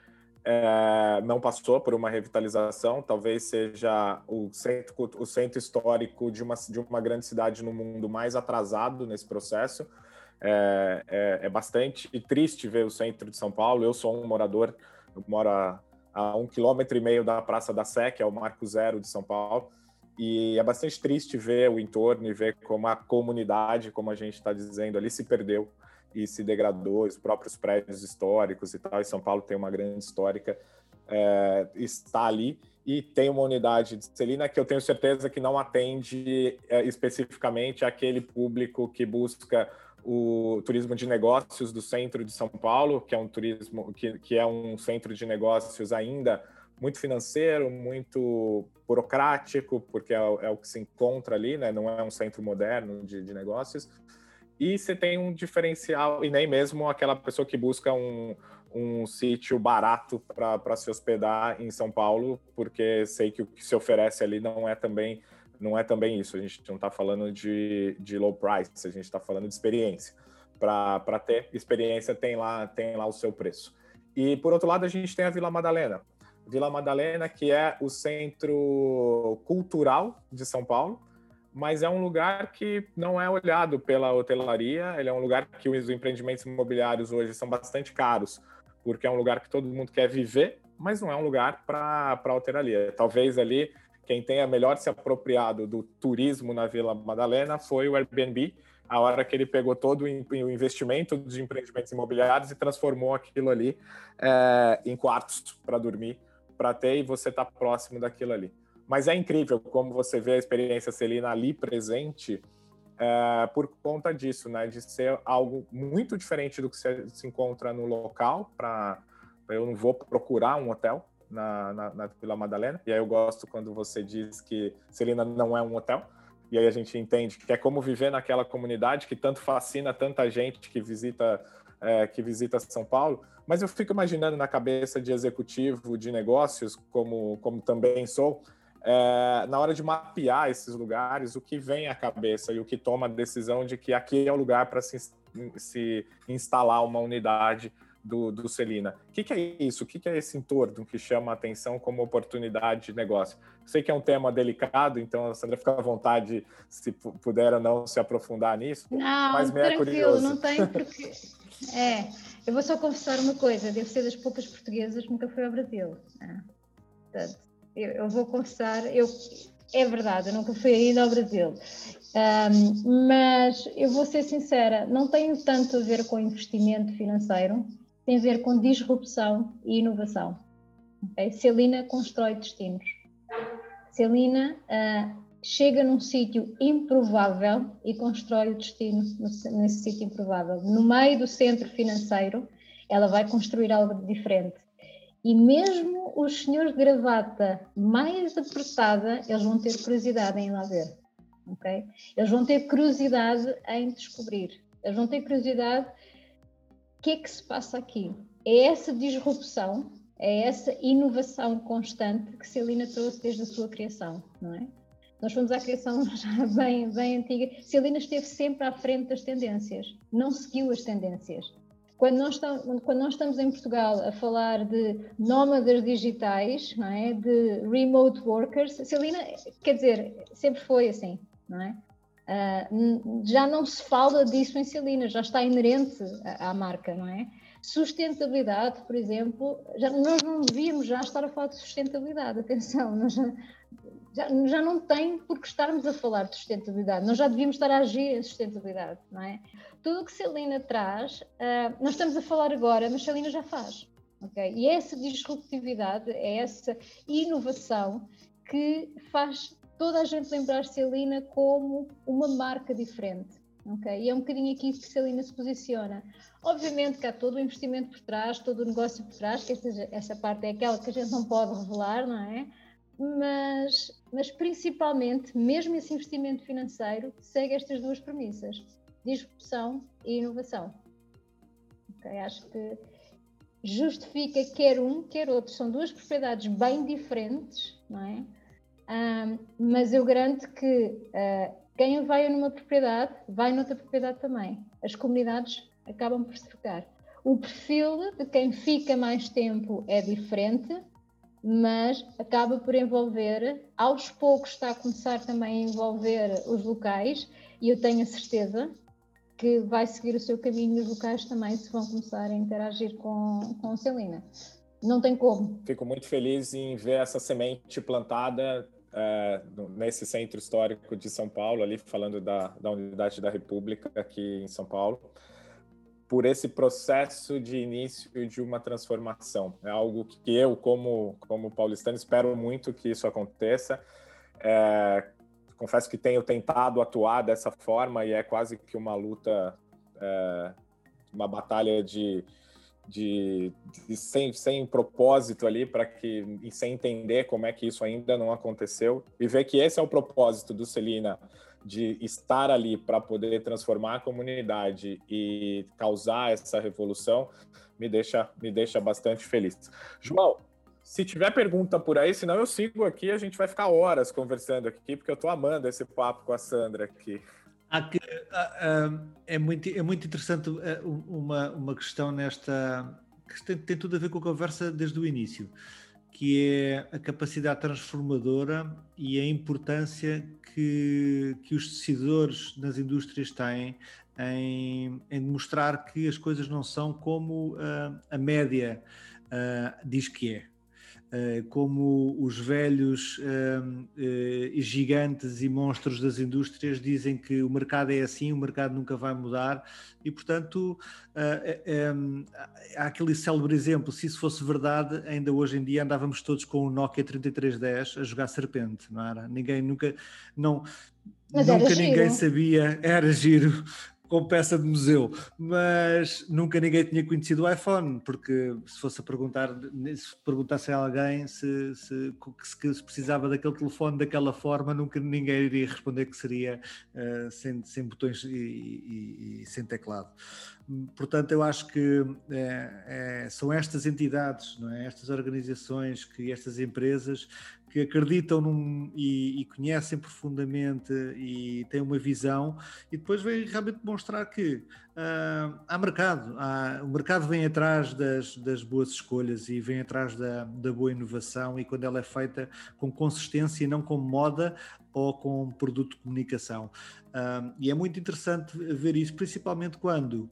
Speaker 3: é, não passou por uma revitalização, talvez seja o centro, o centro histórico de uma, de uma grande cidade no mundo mais atrasado nesse processo. É, é, é, bastante triste ver o centro de São Paulo. Eu sou um morador, eu moro a, a um quilômetro e meio da Praça da Sé, que é o Marco Zero de São Paulo, E é bastante triste ver o entorno e ver como a comunidade, como a gente está dizendo ali, se perdeu e se degradou, os próprios prédios históricos e tal. E São Paulo tem uma grande histórica, é, está ali. E tem uma unidade de Celina que eu tenho certeza que não atende é, especificamente aquele público que busca o turismo de negócios do centro de São Paulo, que é um turismo que, que é um centro de negócios ainda muito financeiro, muito burocrático, porque é, é, o que se encontra ali, né? não é um centro moderno de, de negócios. E você tem um diferencial, e nem mesmo aquela pessoa que busca um, um sítio barato para se hospedar em São Paulo, porque sei que o que se oferece ali não é também não é também isso. A gente não está falando de, de low price, a gente está falando de experiência. Para ter experiência tem lá tem lá o seu preço. E por outro lado a gente tem a Vila Madalena. Vila Madalena que é o centro cultural de São Paulo, mas é um lugar que não é olhado pela hotelaria. Ele é um lugar que os empreendimentos imobiliários hoje são bastante caros porque é um lugar que todo mundo quer viver, mas não é um lugar para a hotelaria. Talvez ali quem tenha melhor se apropriado do turismo na Vila Madalena foi o Airbnb, a hora que ele pegou todo o investimento dos empreendimentos imobiliários e transformou aquilo ali é, em quartos para dormir, para ter e você está próximo daquilo ali. Mas é incrível como você vê a experiência Celina ali presente é, por conta disso, né? De ser algo muito diferente do que se, se encontra no local. Para eu não vou procurar um hotel na, na, na, Vila Madalena. E aí eu gosto quando você diz que Celina não é um hotel. E aí a gente entende que é como viver naquela comunidade que tanto fascina tanta gente que visita é, que visita São Paulo. Mas eu fico imaginando na cabeça de executivo de negócios, como como também sou é, na hora de mapear esses lugares, o que vem à cabeça e o que toma a decisão de que aqui é o lugar para se, se, instalar uma unidade do, do Celina. O que, que, é isso? O que, que, é esse entorno que chama a atenção como oportunidade de negócio? Sei que é um tema delicado, então a Sandra fica à vontade, se puder ou não, se aprofundar nisso.
Speaker 1: Não, mas me é curioso. não tem porque... É, eu vou só confessar uma coisa, devo ser das poucas portuguesas que nunca foi ao Brasil. É. Portanto, eu, eu vou confessar, eu, é verdade, eu nunca fui ainda ao Brasil. Um, mas eu vou ser sincera, não tem tanto a ver com investimento financeiro, tem a ver com disrupção e inovação. Okay? Celina constrói destinos. Celina uh, chega num sítio improvável e constrói o destino nesse sítio improvável. No meio do centro financeiro, ela vai construir algo diferente. E mesmo os senhores de gravata mais apertada, eles vão ter curiosidade em ir lá ver. Okay? Eles vão ter curiosidade em descobrir. Eles vão ter curiosidade o que é que se passa aqui. É essa disrupção, é essa inovação constante que Celina trouxe desde a sua criação, não é? Nós fomos à criação já bem, bem antiga. Celina esteve sempre à frente das tendências, não seguiu as tendências. Quando nós, estamos, quando nós estamos em Portugal a falar de nómadas digitais, não é? de remote workers, Celina, quer dizer, sempre foi assim, não é? Uh, já não se fala disso em Celina, já está inerente à, à marca, não é? Sustentabilidade, por exemplo, já, nós não devíamos já estar a falar de sustentabilidade, atenção, nós já, já, já não tem por que estarmos a falar de sustentabilidade, nós já devíamos estar a agir em sustentabilidade, não é? Tudo o que Celina traz, uh, nós estamos a falar agora, mas Celina já faz, ok? E é essa disruptividade, é essa inovação que faz toda a gente lembrar Celina como uma marca diferente. Okay? E é um bocadinho aqui que Celina se posiciona. Obviamente que há todo o investimento por trás, todo o negócio por trás, que essa, essa parte é aquela que a gente não pode revelar, não é? Mas, mas principalmente, mesmo esse investimento financeiro, segue estas duas premissas: disrupção e inovação. Okay? Acho que justifica quer um, quer outro. São duas propriedades bem diferentes, não é? Um, mas eu garanto que uh, quem vai numa propriedade vai noutra propriedade também. As comunidades acabam por se trocar. O perfil de quem fica mais tempo é diferente, mas acaba por envolver, aos poucos está a começar também a envolver os locais e eu tenho a certeza que vai seguir o seu caminho e os locais também se vão começar a interagir com, com a Celina. Não tem como.
Speaker 3: Fico muito feliz em ver essa semente plantada é, nesse centro histórico de São Paulo, ali falando da, da Unidade da República aqui em São Paulo, por esse processo de início de uma transformação. É algo que eu, como, como paulistano, espero muito que isso aconteça. É, confesso que tenho tentado atuar dessa forma e é quase que uma luta, é, uma batalha de, de, de, sem, sem propósito ali para que e sem entender como é que isso ainda não aconteceu e ver que esse é o propósito do Celina de estar ali para poder transformar a comunidade e causar essa revolução me deixa me deixa bastante feliz. João, se tiver pergunta por aí, senão eu sigo aqui, a gente vai ficar horas conversando aqui, porque eu estou amando esse papo com a Sandra aqui.
Speaker 2: Que, é, muito, é muito interessante é, uma, uma questão nesta. que tem, tem tudo a ver com a conversa desde o início, que é a capacidade transformadora e a importância que, que os decisores nas indústrias têm em, em mostrar que as coisas não são como uh, a média uh, diz que é. Eh, como os velhos uh, uh, gigantes e monstros das indústrias dizem que o mercado é assim, o mercado nunca vai mudar, e portanto um, há aquele célebre exemplo: se isso fosse verdade, ainda hoje em dia andávamos todos com o Nokia 3310 a jogar serpente, não era? Ninguém nunca, não,
Speaker 1: Mas
Speaker 2: nunca ninguém sabia, era giro, com peça de museu, mas nunca ninguém tinha conhecido o iPhone, porque se fosse a perguntar, se perguntasse a alguém se, se, se, se precisava daquele telefone daquela forma, nunca ninguém iria responder que seria uh, sem, sem botões e, e, e, sem teclado. Portanto, eu acho que é, é, são estas entidades, não é? estas organizações, que estas empresas que acreditam num, e, e, conhecem profundamente e têm uma visão e depois vêm realmente demonstrar que uh, há mercado, há, o mercado vem atrás das, das boas escolhas e vem atrás da, da, boa inovação e quando ela é feita com consistência e não com moda ou com produto de comunicação. Uh, e é muito interessante ver isso, principalmente quando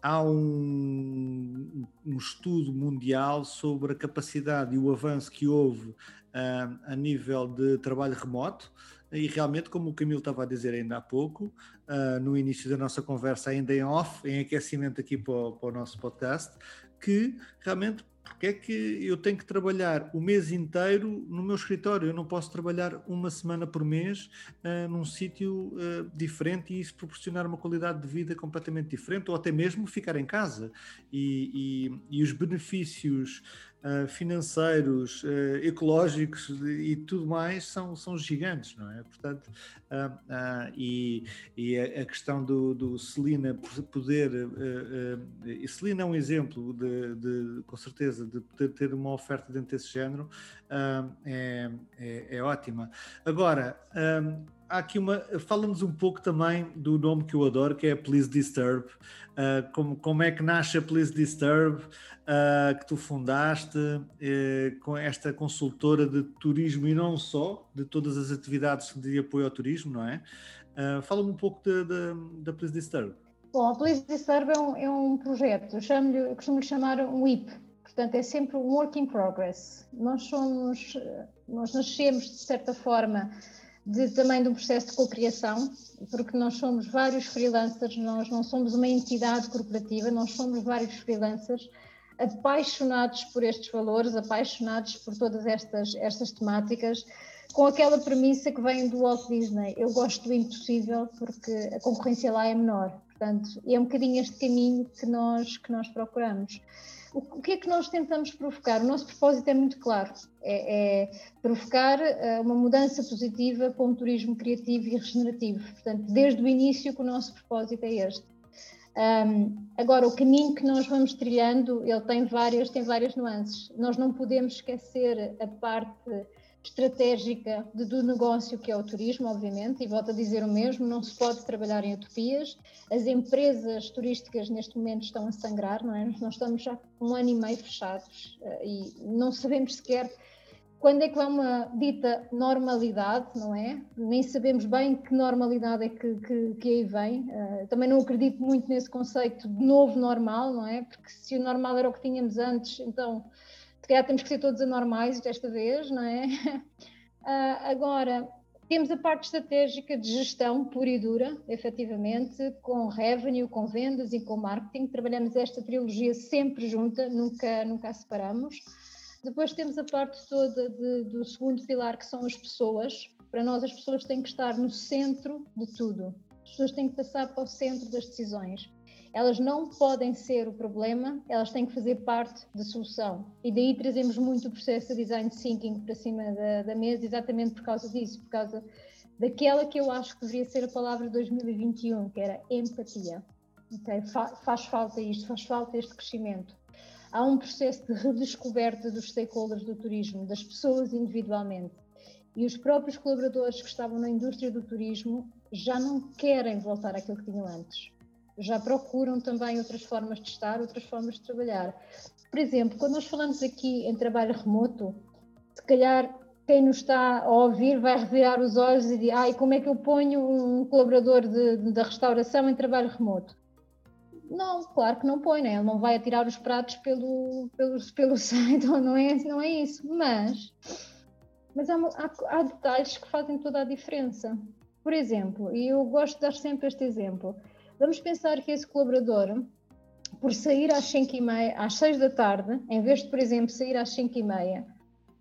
Speaker 2: há um, um, estudo mundial sobre a capacidade e o avanço que houve a nível de trabalho remoto. E realmente, como o Camilo estava a dizer ainda há pouco, uh, no início da nossa conversa, ainda em off, em aquecimento aqui para o, para o nosso podcast, que realmente porque é que eu tenho que trabalhar o mês inteiro no meu escritório? Eu não posso trabalhar uma semana por mês uh, num sítio uh, diferente e isso proporcionar uma qualidade de vida completamente diferente, ou até mesmo ficar em casa. E, e, e os benefícios uh, financeiros, uh, ecológicos e tudo mais são, são gigantes, não é? Portanto, uh, e, e a, a, questão do, do Celina poder, e Celina é um exemplo de, de, com certeza, de poder ter uma oferta dentro desse género, é, é, é, ótima. Agora, há aqui uma. Fala-nos um pouco também do nome que eu adoro, que é Please Disturb. Uh, como, como é que nasce a Please Disturb, uh, que tu fundaste uh, com esta consultora de turismo e não só, de todas as atividades de apoio ao turismo, não é? Fala-me um pouco da Please Disturb.
Speaker 1: Bom, a Please Disturb é um, é um projeto, eu, chamo eu costumo chamar um WIP, portanto é sempre um work in progress. Nós somos, nós nascemos de certa forma de, também de um processo de cocriação, porque nós somos vários freelancers, nós não somos uma entidade corporativa, nós somos vários freelancers apaixonados por estes valores, apaixonados por todas estas, estas temáticas, com aquela premissa que vem do Walt Disney. Eu gosto do impossível porque a concorrência lá é menor. Portanto, é um bocadinho este caminho que nós, que nós procuramos. O, que é que nós tentamos provocar? O nosso propósito é muito claro: é, é provocar uh, uma mudança positiva para um turismo criativo e regenerativo. Portanto, desde o início, que o nosso propósito é este. Um, agora, o caminho que nós vamos trilhando, ele tem várias, tem várias nuances. Nós não podemos esquecer a parte estratégica de, do negócio que é o turismo, obviamente, e volto a dizer o mesmo, não se pode trabalhar em utopias. As empresas turísticas neste momento estão a sangrar, não é? Nós estamos já um ano e meio fechados uh, e não sabemos sequer quando é que vai uma dita normalidade, não é? Nem sabemos bem que normalidade é que, que, que aí vem. Uh, também não acredito muito nesse conceito de novo normal, não é? Porque se o normal era o que tínhamos antes, então calhar temos que ser todos anormais desta vez, não é? Uh, agora, temos a parte estratégica de gestão pura e dura, efetivamente, com revenue, com vendas e com marketing. Trabalhamos esta trilogia sempre junta, nunca, nunca a separamos. Depois temos a parte toda de, do segundo pilar, que são as pessoas. Para nós, as pessoas têm que estar no centro de tudo. As pessoas têm que passar para o centro das decisões. Elas não podem ser o problema, elas têm que fazer parte da solução. E daí trazemos muito o processo de design thinking para cima da, da mesa, exatamente por causa disso, por causa daquela que eu acho que deveria ser a palavra de 2021, que era empatia. Okay? Fa faz falta isto, faz falta este crescimento. Há um processo de redescoberta dos stakeholders do turismo, das pessoas individualmente. E os próprios colaboradores que estavam na indústria do turismo já não querem voltar àquilo que tinham antes já procuram também outras formas de estar, outras formas de trabalhar. Por exemplo, quando nós falamos aqui em trabalho remoto, se calhar quem nos está a ouvir vai revirar os olhos e dizer, ai, como é que eu ponho um colaborador de, de, da restauração em trabalho remoto? Não, claro que não põe, né? ele não vai atirar os pratos pelo, pelo, pelo site, não é, não é isso, mas, mas há, há, há detalhes que fazem toda a diferença. Por exemplo, e eu gosto de dar sempre este exemplo, Vamos pensar que esse colaborador, por sair às 5 e meia, às 6 da tarde, em vez de, por exemplo, sair às 5 e meia,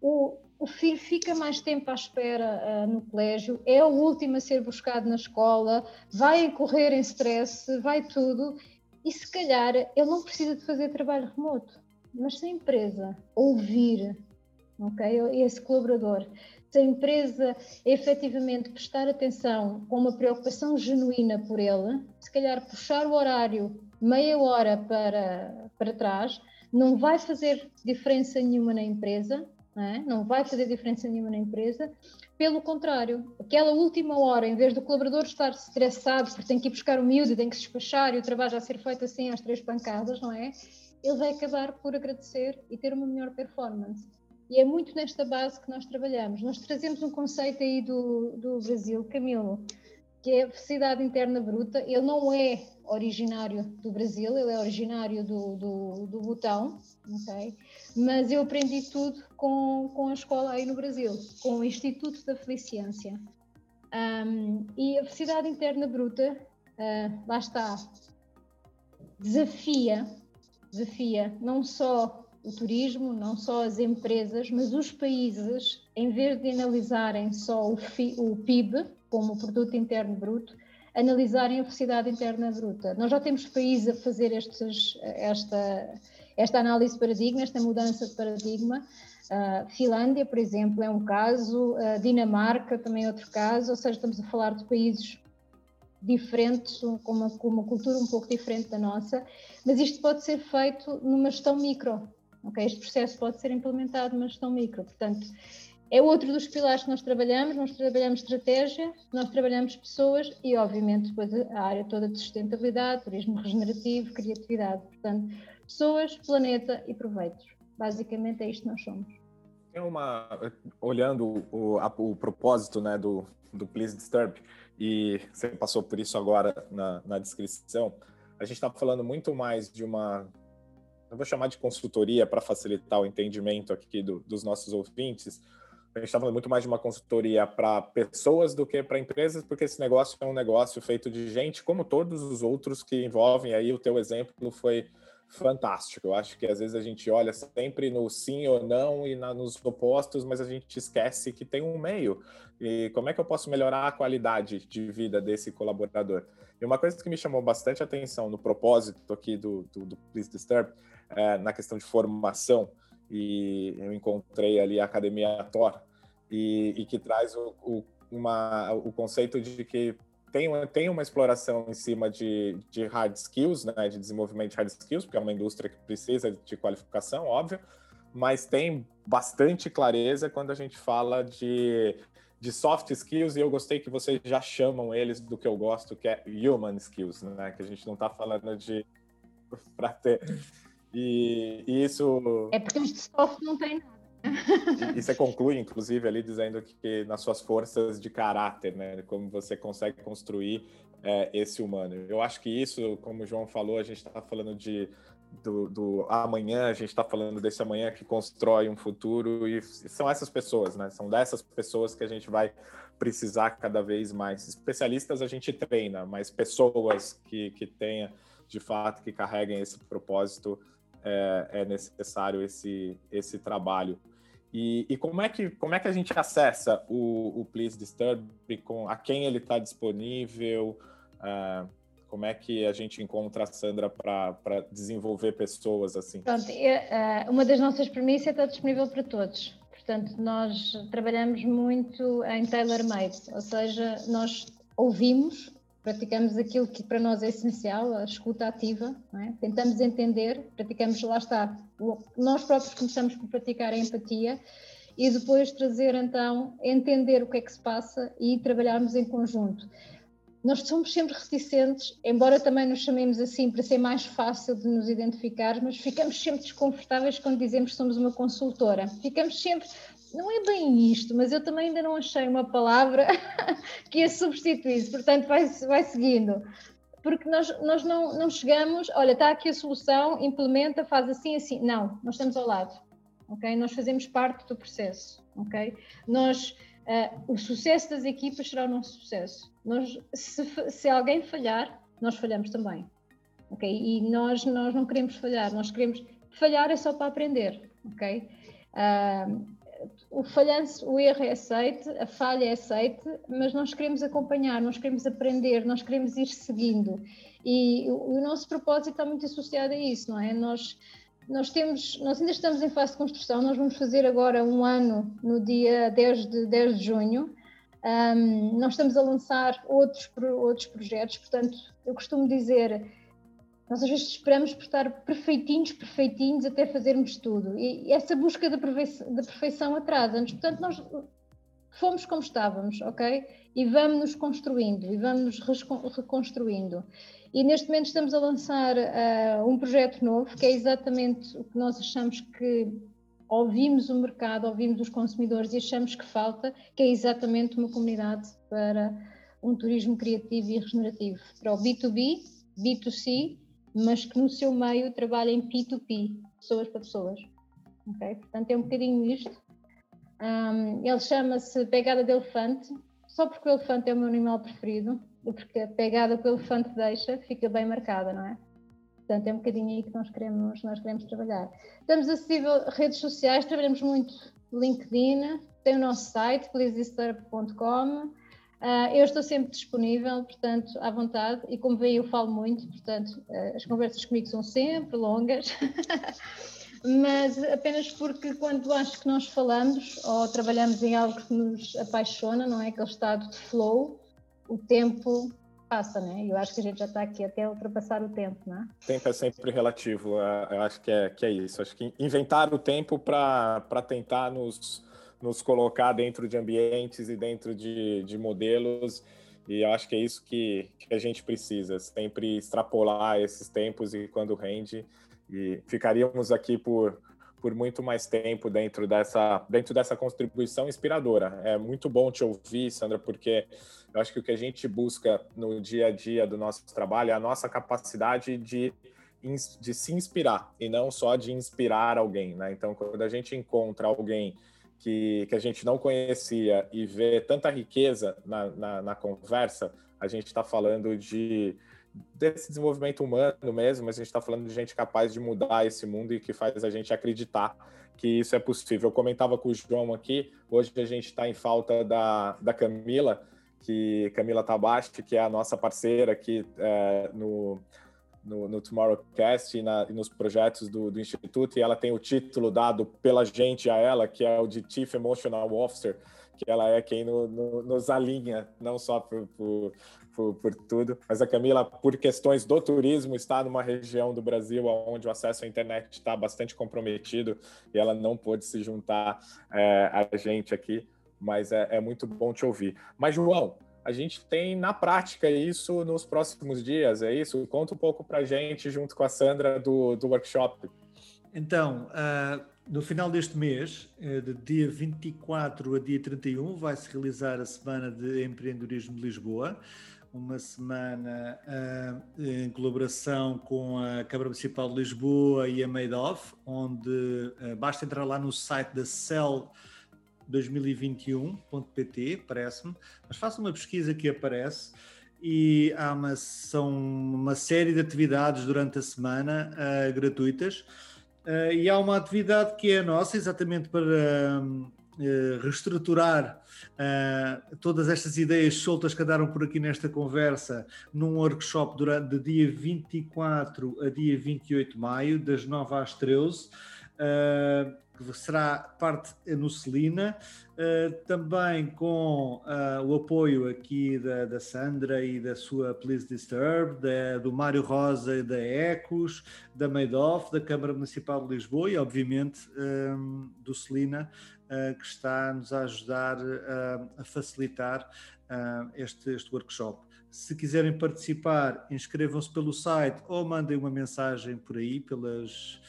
Speaker 1: o, o filho fica mais tempo à espera uh, no colégio, é o último a ser buscado na escola, vai correr em stress, vai tudo, e se calhar ele não precisa de fazer trabalho remoto, mas se a empresa ouvir okay, esse colaborador, se a empresa efetivamente prestar atenção com uma preocupação genuína por ele, se calhar puxar o horário meia hora para, para trás, não vai fazer diferença nenhuma na empresa, não, é? não vai fazer diferença nenhuma na empresa, pelo contrário, aquela última hora, em vez do colaborador estar estressado porque tem que ir buscar o miúdo tem que se despachar e o trabalho já ser feito assim às três pancadas, não é? Ele vai acabar por agradecer e ter uma melhor performance. E é muito nesta base que nós trabalhamos. Nós trazemos um conceito aí do, do Brasil, Camilo, que é a felicidade interna bruta. Ele não é originário do Brasil, ele é originário do, do, do Butão, okay? mas eu aprendi tudo com, com a escola aí no Brasil, com o Instituto da Feliciência. Um, e a felicidade interna bruta, uh, lá está, desafia, desafia não só o turismo, não só as empresas, mas os países, em vez de analisarem só o, FI, o PIB como produto interno bruto, analisarem a felicidade interna bruta. Nós já temos países a fazer estes, esta, esta análise de paradigma, esta mudança de paradigma. Uh, Finlândia, por exemplo, é um caso, uh, Dinamarca também é outro caso, ou seja, estamos a falar de países diferentes, com uma, com uma cultura um pouco diferente da nossa, mas isto pode ser feito numa gestão micro, Okay? Este processo pode ser implementado numa gestão micro, portanto, é outro dos pilares que nós trabalhamos. Nós trabalhamos estratégia, nós trabalhamos pessoas e, obviamente, depois a área toda de sustentabilidade, turismo regenerativo, criatividade. Portanto, pessoas, planeta e proveitos. Basicamente é isto que nós somos.
Speaker 3: Tem uma. Olhando o, a, o propósito né, do, do Please Disturb, e você passou por isso agora na, na descrição, a gente está falando muito mais de uma eu vou chamar de consultoria para facilitar o entendimento aqui do, dos nossos ouvintes. A gente está falando muito mais de uma consultoria para pessoas do que para empresas, porque esse negócio é um negócio feito de gente, como todos os outros que envolvem. Aí o teu exemplo foi fantástico. Eu acho que às vezes a gente olha sempre no sim ou não e na, nos opostos, mas a gente esquece que tem um meio. E como é que eu posso melhorar a qualidade de vida desse colaborador? E uma coisa que me chamou bastante atenção no propósito aqui do, do, do Please Disturb é, na questão de formação, e eu encontrei ali a Academia Thor, e, e que traz o, o, uma, o conceito de que tem tem uma exploração em cima de, de hard skills, né, de desenvolvimento de hard skills, porque é uma indústria que precisa de qualificação, óbvio, mas tem bastante clareza quando a gente fala de, de soft skills, e eu gostei que vocês já chamam eles do que eu gosto, que é human skills, né, que a gente não está falando de para ter e, e, isso.
Speaker 1: É porque os de soft não tem nada.
Speaker 3: E, você conclui, inclusive, ali dizendo que nas suas forças de caráter, né? Como você consegue construir é, esse humano. Eu acho que isso, como o João falou, a gente está falando de do, do amanhã, a gente está falando desse amanhã que constrói um futuro, e são essas pessoas, né? São dessas pessoas que a gente vai precisar cada vez mais. Especialistas a gente treina, mas pessoas que, que tenha, de fato, que carreguem esse propósito, é, é necessário esse, esse trabalho. E, e, como, é que, como é que a gente acessa o, o Please Disturb, com, a quem ele está disponível, uh, como é que a gente encontra a Sandra para desenvolver pessoas assim?
Speaker 1: Pronto, é, uma das nossas premissas é estar disponível para todos. Portanto, nós trabalhamos muito em tailor-made, ou seja, nós ouvimos, praticamos aquilo que para nós é essencial, a escuta ativa, é? tentamos entender, praticamos, lá está, nós próprios começamos por praticar a empatia e depois trazer então, entender o que é que se passa e trabalharmos em conjunto nós somos sempre reticentes, embora também nos chamemos assim para ser mais fácil de nos identificar, mas ficamos sempre desconfortáveis quando dizemos que somos uma consultora. Ficamos sempre, não é bem isto, mas eu também ainda não achei uma palavra que a substituísse, portanto vai, vai seguindo. Porque nós, nós não, não chegamos, olha, está aqui a solução, implementa, faz assim, assim. Não, nós estamos ao lado, ok? Nós fazemos parte do processo, ok? Nós Uh, o sucesso das equipas será o nosso sucesso. Nós, se, se, alguém falhar, nós falhamos também. ok? E nós, nós não queremos falhar, nós queremos. Falhar é só para aprender. ok? Uh, o falhanço, o erro é aceite, a falha é aceite, mas nós queremos acompanhar, nós queremos aprender, nós queremos ir seguindo. E o, o nosso propósito está muito associado a isso, não é? Nós nós temos, nós ainda estamos em fase de construção, nós vamos fazer agora um ano no dia 10 de, 10 de junho. Um, nós estamos a lançar outros, outros projetos, portanto, eu costumo dizer, nós às vezes esperamos por estar perfeitinhos, perfeitinhos até fazermos tudo. E essa busca da perfeição, perfeição atrasa-nos. Portanto, nós fomos como estávamos, ok? E vamos nos construindo e vamos nos reconstruindo. E neste momento estamos a lançar uh, um projeto novo, que é exatamente o que nós achamos que ouvimos o mercado, ouvimos os consumidores e achamos que falta, que é exatamente uma comunidade para um turismo criativo e regenerativo, para o B2B, B2C, mas que no seu meio trabalha em P2P, pessoas para pessoas. Okay? Portanto, é um bocadinho isto. Um, ele chama-se Pegada de Elefante, só porque o elefante é o meu animal preferido porque a pegada que o elefante deixa fica bem marcada, não é? Portanto, é um bocadinho aí que nós queremos, nós queremos trabalhar. Estamos acessível a redes sociais, trabalhamos muito LinkedIn, tem o nosso site, pleaseisturb.com. Uh, ah, eu estou sempre disponível, portanto, à vontade, e como veio, eu falo muito, portanto, uh, as conversas comigo são sempre longas, mas apenas porque quando acho que nós falamos ou trabalhamos em algo que nos apaixona, não é? Aquele estado de flow, o tempo passa, né? Eu acho que a gente já está aqui até ultrapassar o tempo, né?
Speaker 3: O tempo é sempre relativo, é, eu acho que é, que é isso. Acho que inventar o tempo para tentar nos, nos colocar dentro de ambientes e dentro de, de modelos, e eu acho que é isso que, que a gente precisa, sempre extrapolar esses tempos e quando rende, e ficaríamos aqui por, por muito mais tempo dentro dessa, dentro dessa contribuição inspiradora. É muito bom te ouvir, Sandra, porque eu acho que o que a gente busca no dia a dia do nosso trabalho é a nossa capacidade de, de se inspirar e não só de inspirar alguém. Né? Então, quando a gente encontra alguém que, que a gente não conhecia e vê tanta riqueza na, na, na conversa, a gente está falando de desse desenvolvimento humano mesmo, mas a gente está falando de gente capaz de mudar esse mundo e que faz a gente acreditar que isso é possível. Eu comentava com o João aqui, hoje a gente está em falta da, da Camila, que Camila Tabaste, que é a nossa parceira aqui é, no, no, no Tomorrowcast e, na, e nos projetos do, do, Instituto, e ela tem o título dado pela gente a ela, que é o de Chief Emotional Officer, que ela é quem no, no, nos alinha, não só por, por, por, por, tudo, mas a Camila, por questões do turismo, está numa região do Brasil onde o acesso à internet está bastante comprometido e ela não pôde se juntar é, a gente aqui, mas é, é muito bom te ouvir. Mas, João, a gente tem na prática isso nos próximos dias, é isso? Conta um pouco para a gente, junto com a Sandra, do, do workshop.
Speaker 2: Então, uh, no final deste mês, uh, de dia 24 a dia 31, vai-se realizar a Semana de Empreendedorismo de Lisboa, uma semana uh, em colaboração com a Câmara Municipal de Lisboa e a Made Of, onde uh, basta entrar lá no site da CEL 2021.pt, parece-me, mas faça uma pesquisa que aparece e há uma, são uma série de atividades durante a semana uh, gratuitas. Uh, e há uma atividade que é nossa exatamente para uh, reestruturar todas estas ideias soltas que andaram por aqui nesta conversa num workshop durante de dia 24 a dia 28 de maio, das 9 às 13 que será parte no uh, também com uh, o apoio aqui da, da, Sandra e da sua Please Disturb, da, do Mário Rosa e da Ecos, da Madoff, da Câmara Municipal de Lisboa e, obviamente, um, ehm, do Celina, uh, que está a nos ajudar a facilitar este, este workshop. Se quiserem participar, inscrevam-se pelo site ou mandem uma mensagem por aí, pelas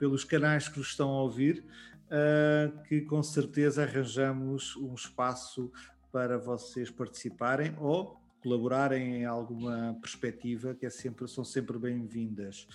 Speaker 2: pelos canais que nos estão a ouvir, uh, que com certeza arranjamos um espaço para vocês participarem ou colaborarem em alguma perspectiva, que é sempre, são sempre bem-vindas.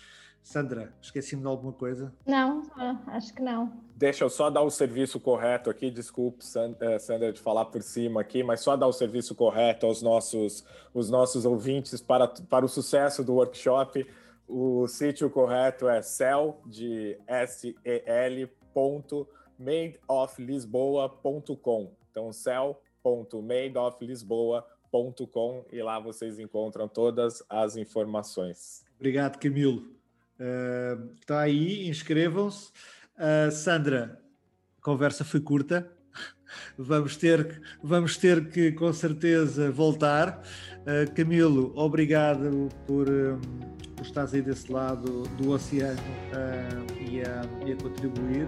Speaker 2: Sandra, esqueci-me de alguma coisa?
Speaker 1: Não, acho que não.
Speaker 3: Deixa eu só dar o serviço correto aqui, desculpe, eh, Sandra, de falar por cima aqui, mas só dar o serviço correto aos nossos, os nossos ouvintes para, para o sucesso do workshop. O sítio correto é cel, de S-E-L, ponto, madeoflisboa.com. Então, cel.madeoflisboa.com e lá vocês encontram todas as informações.
Speaker 2: Obrigado, Camilo. Está uh, aí, inscrevam-se. Uh, Sandra, a conversa foi curta. Vamos ter, vamos ter que, com certeza, voltar. Uh, Camilo, obrigado por, um, por estares aí desse lado do oceano uh, e, a, e, a, contribuir.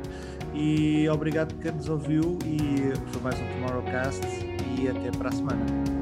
Speaker 2: E obrigado por quem nos ouviu. E foi mais um Tomorrowcast. E até para a semana.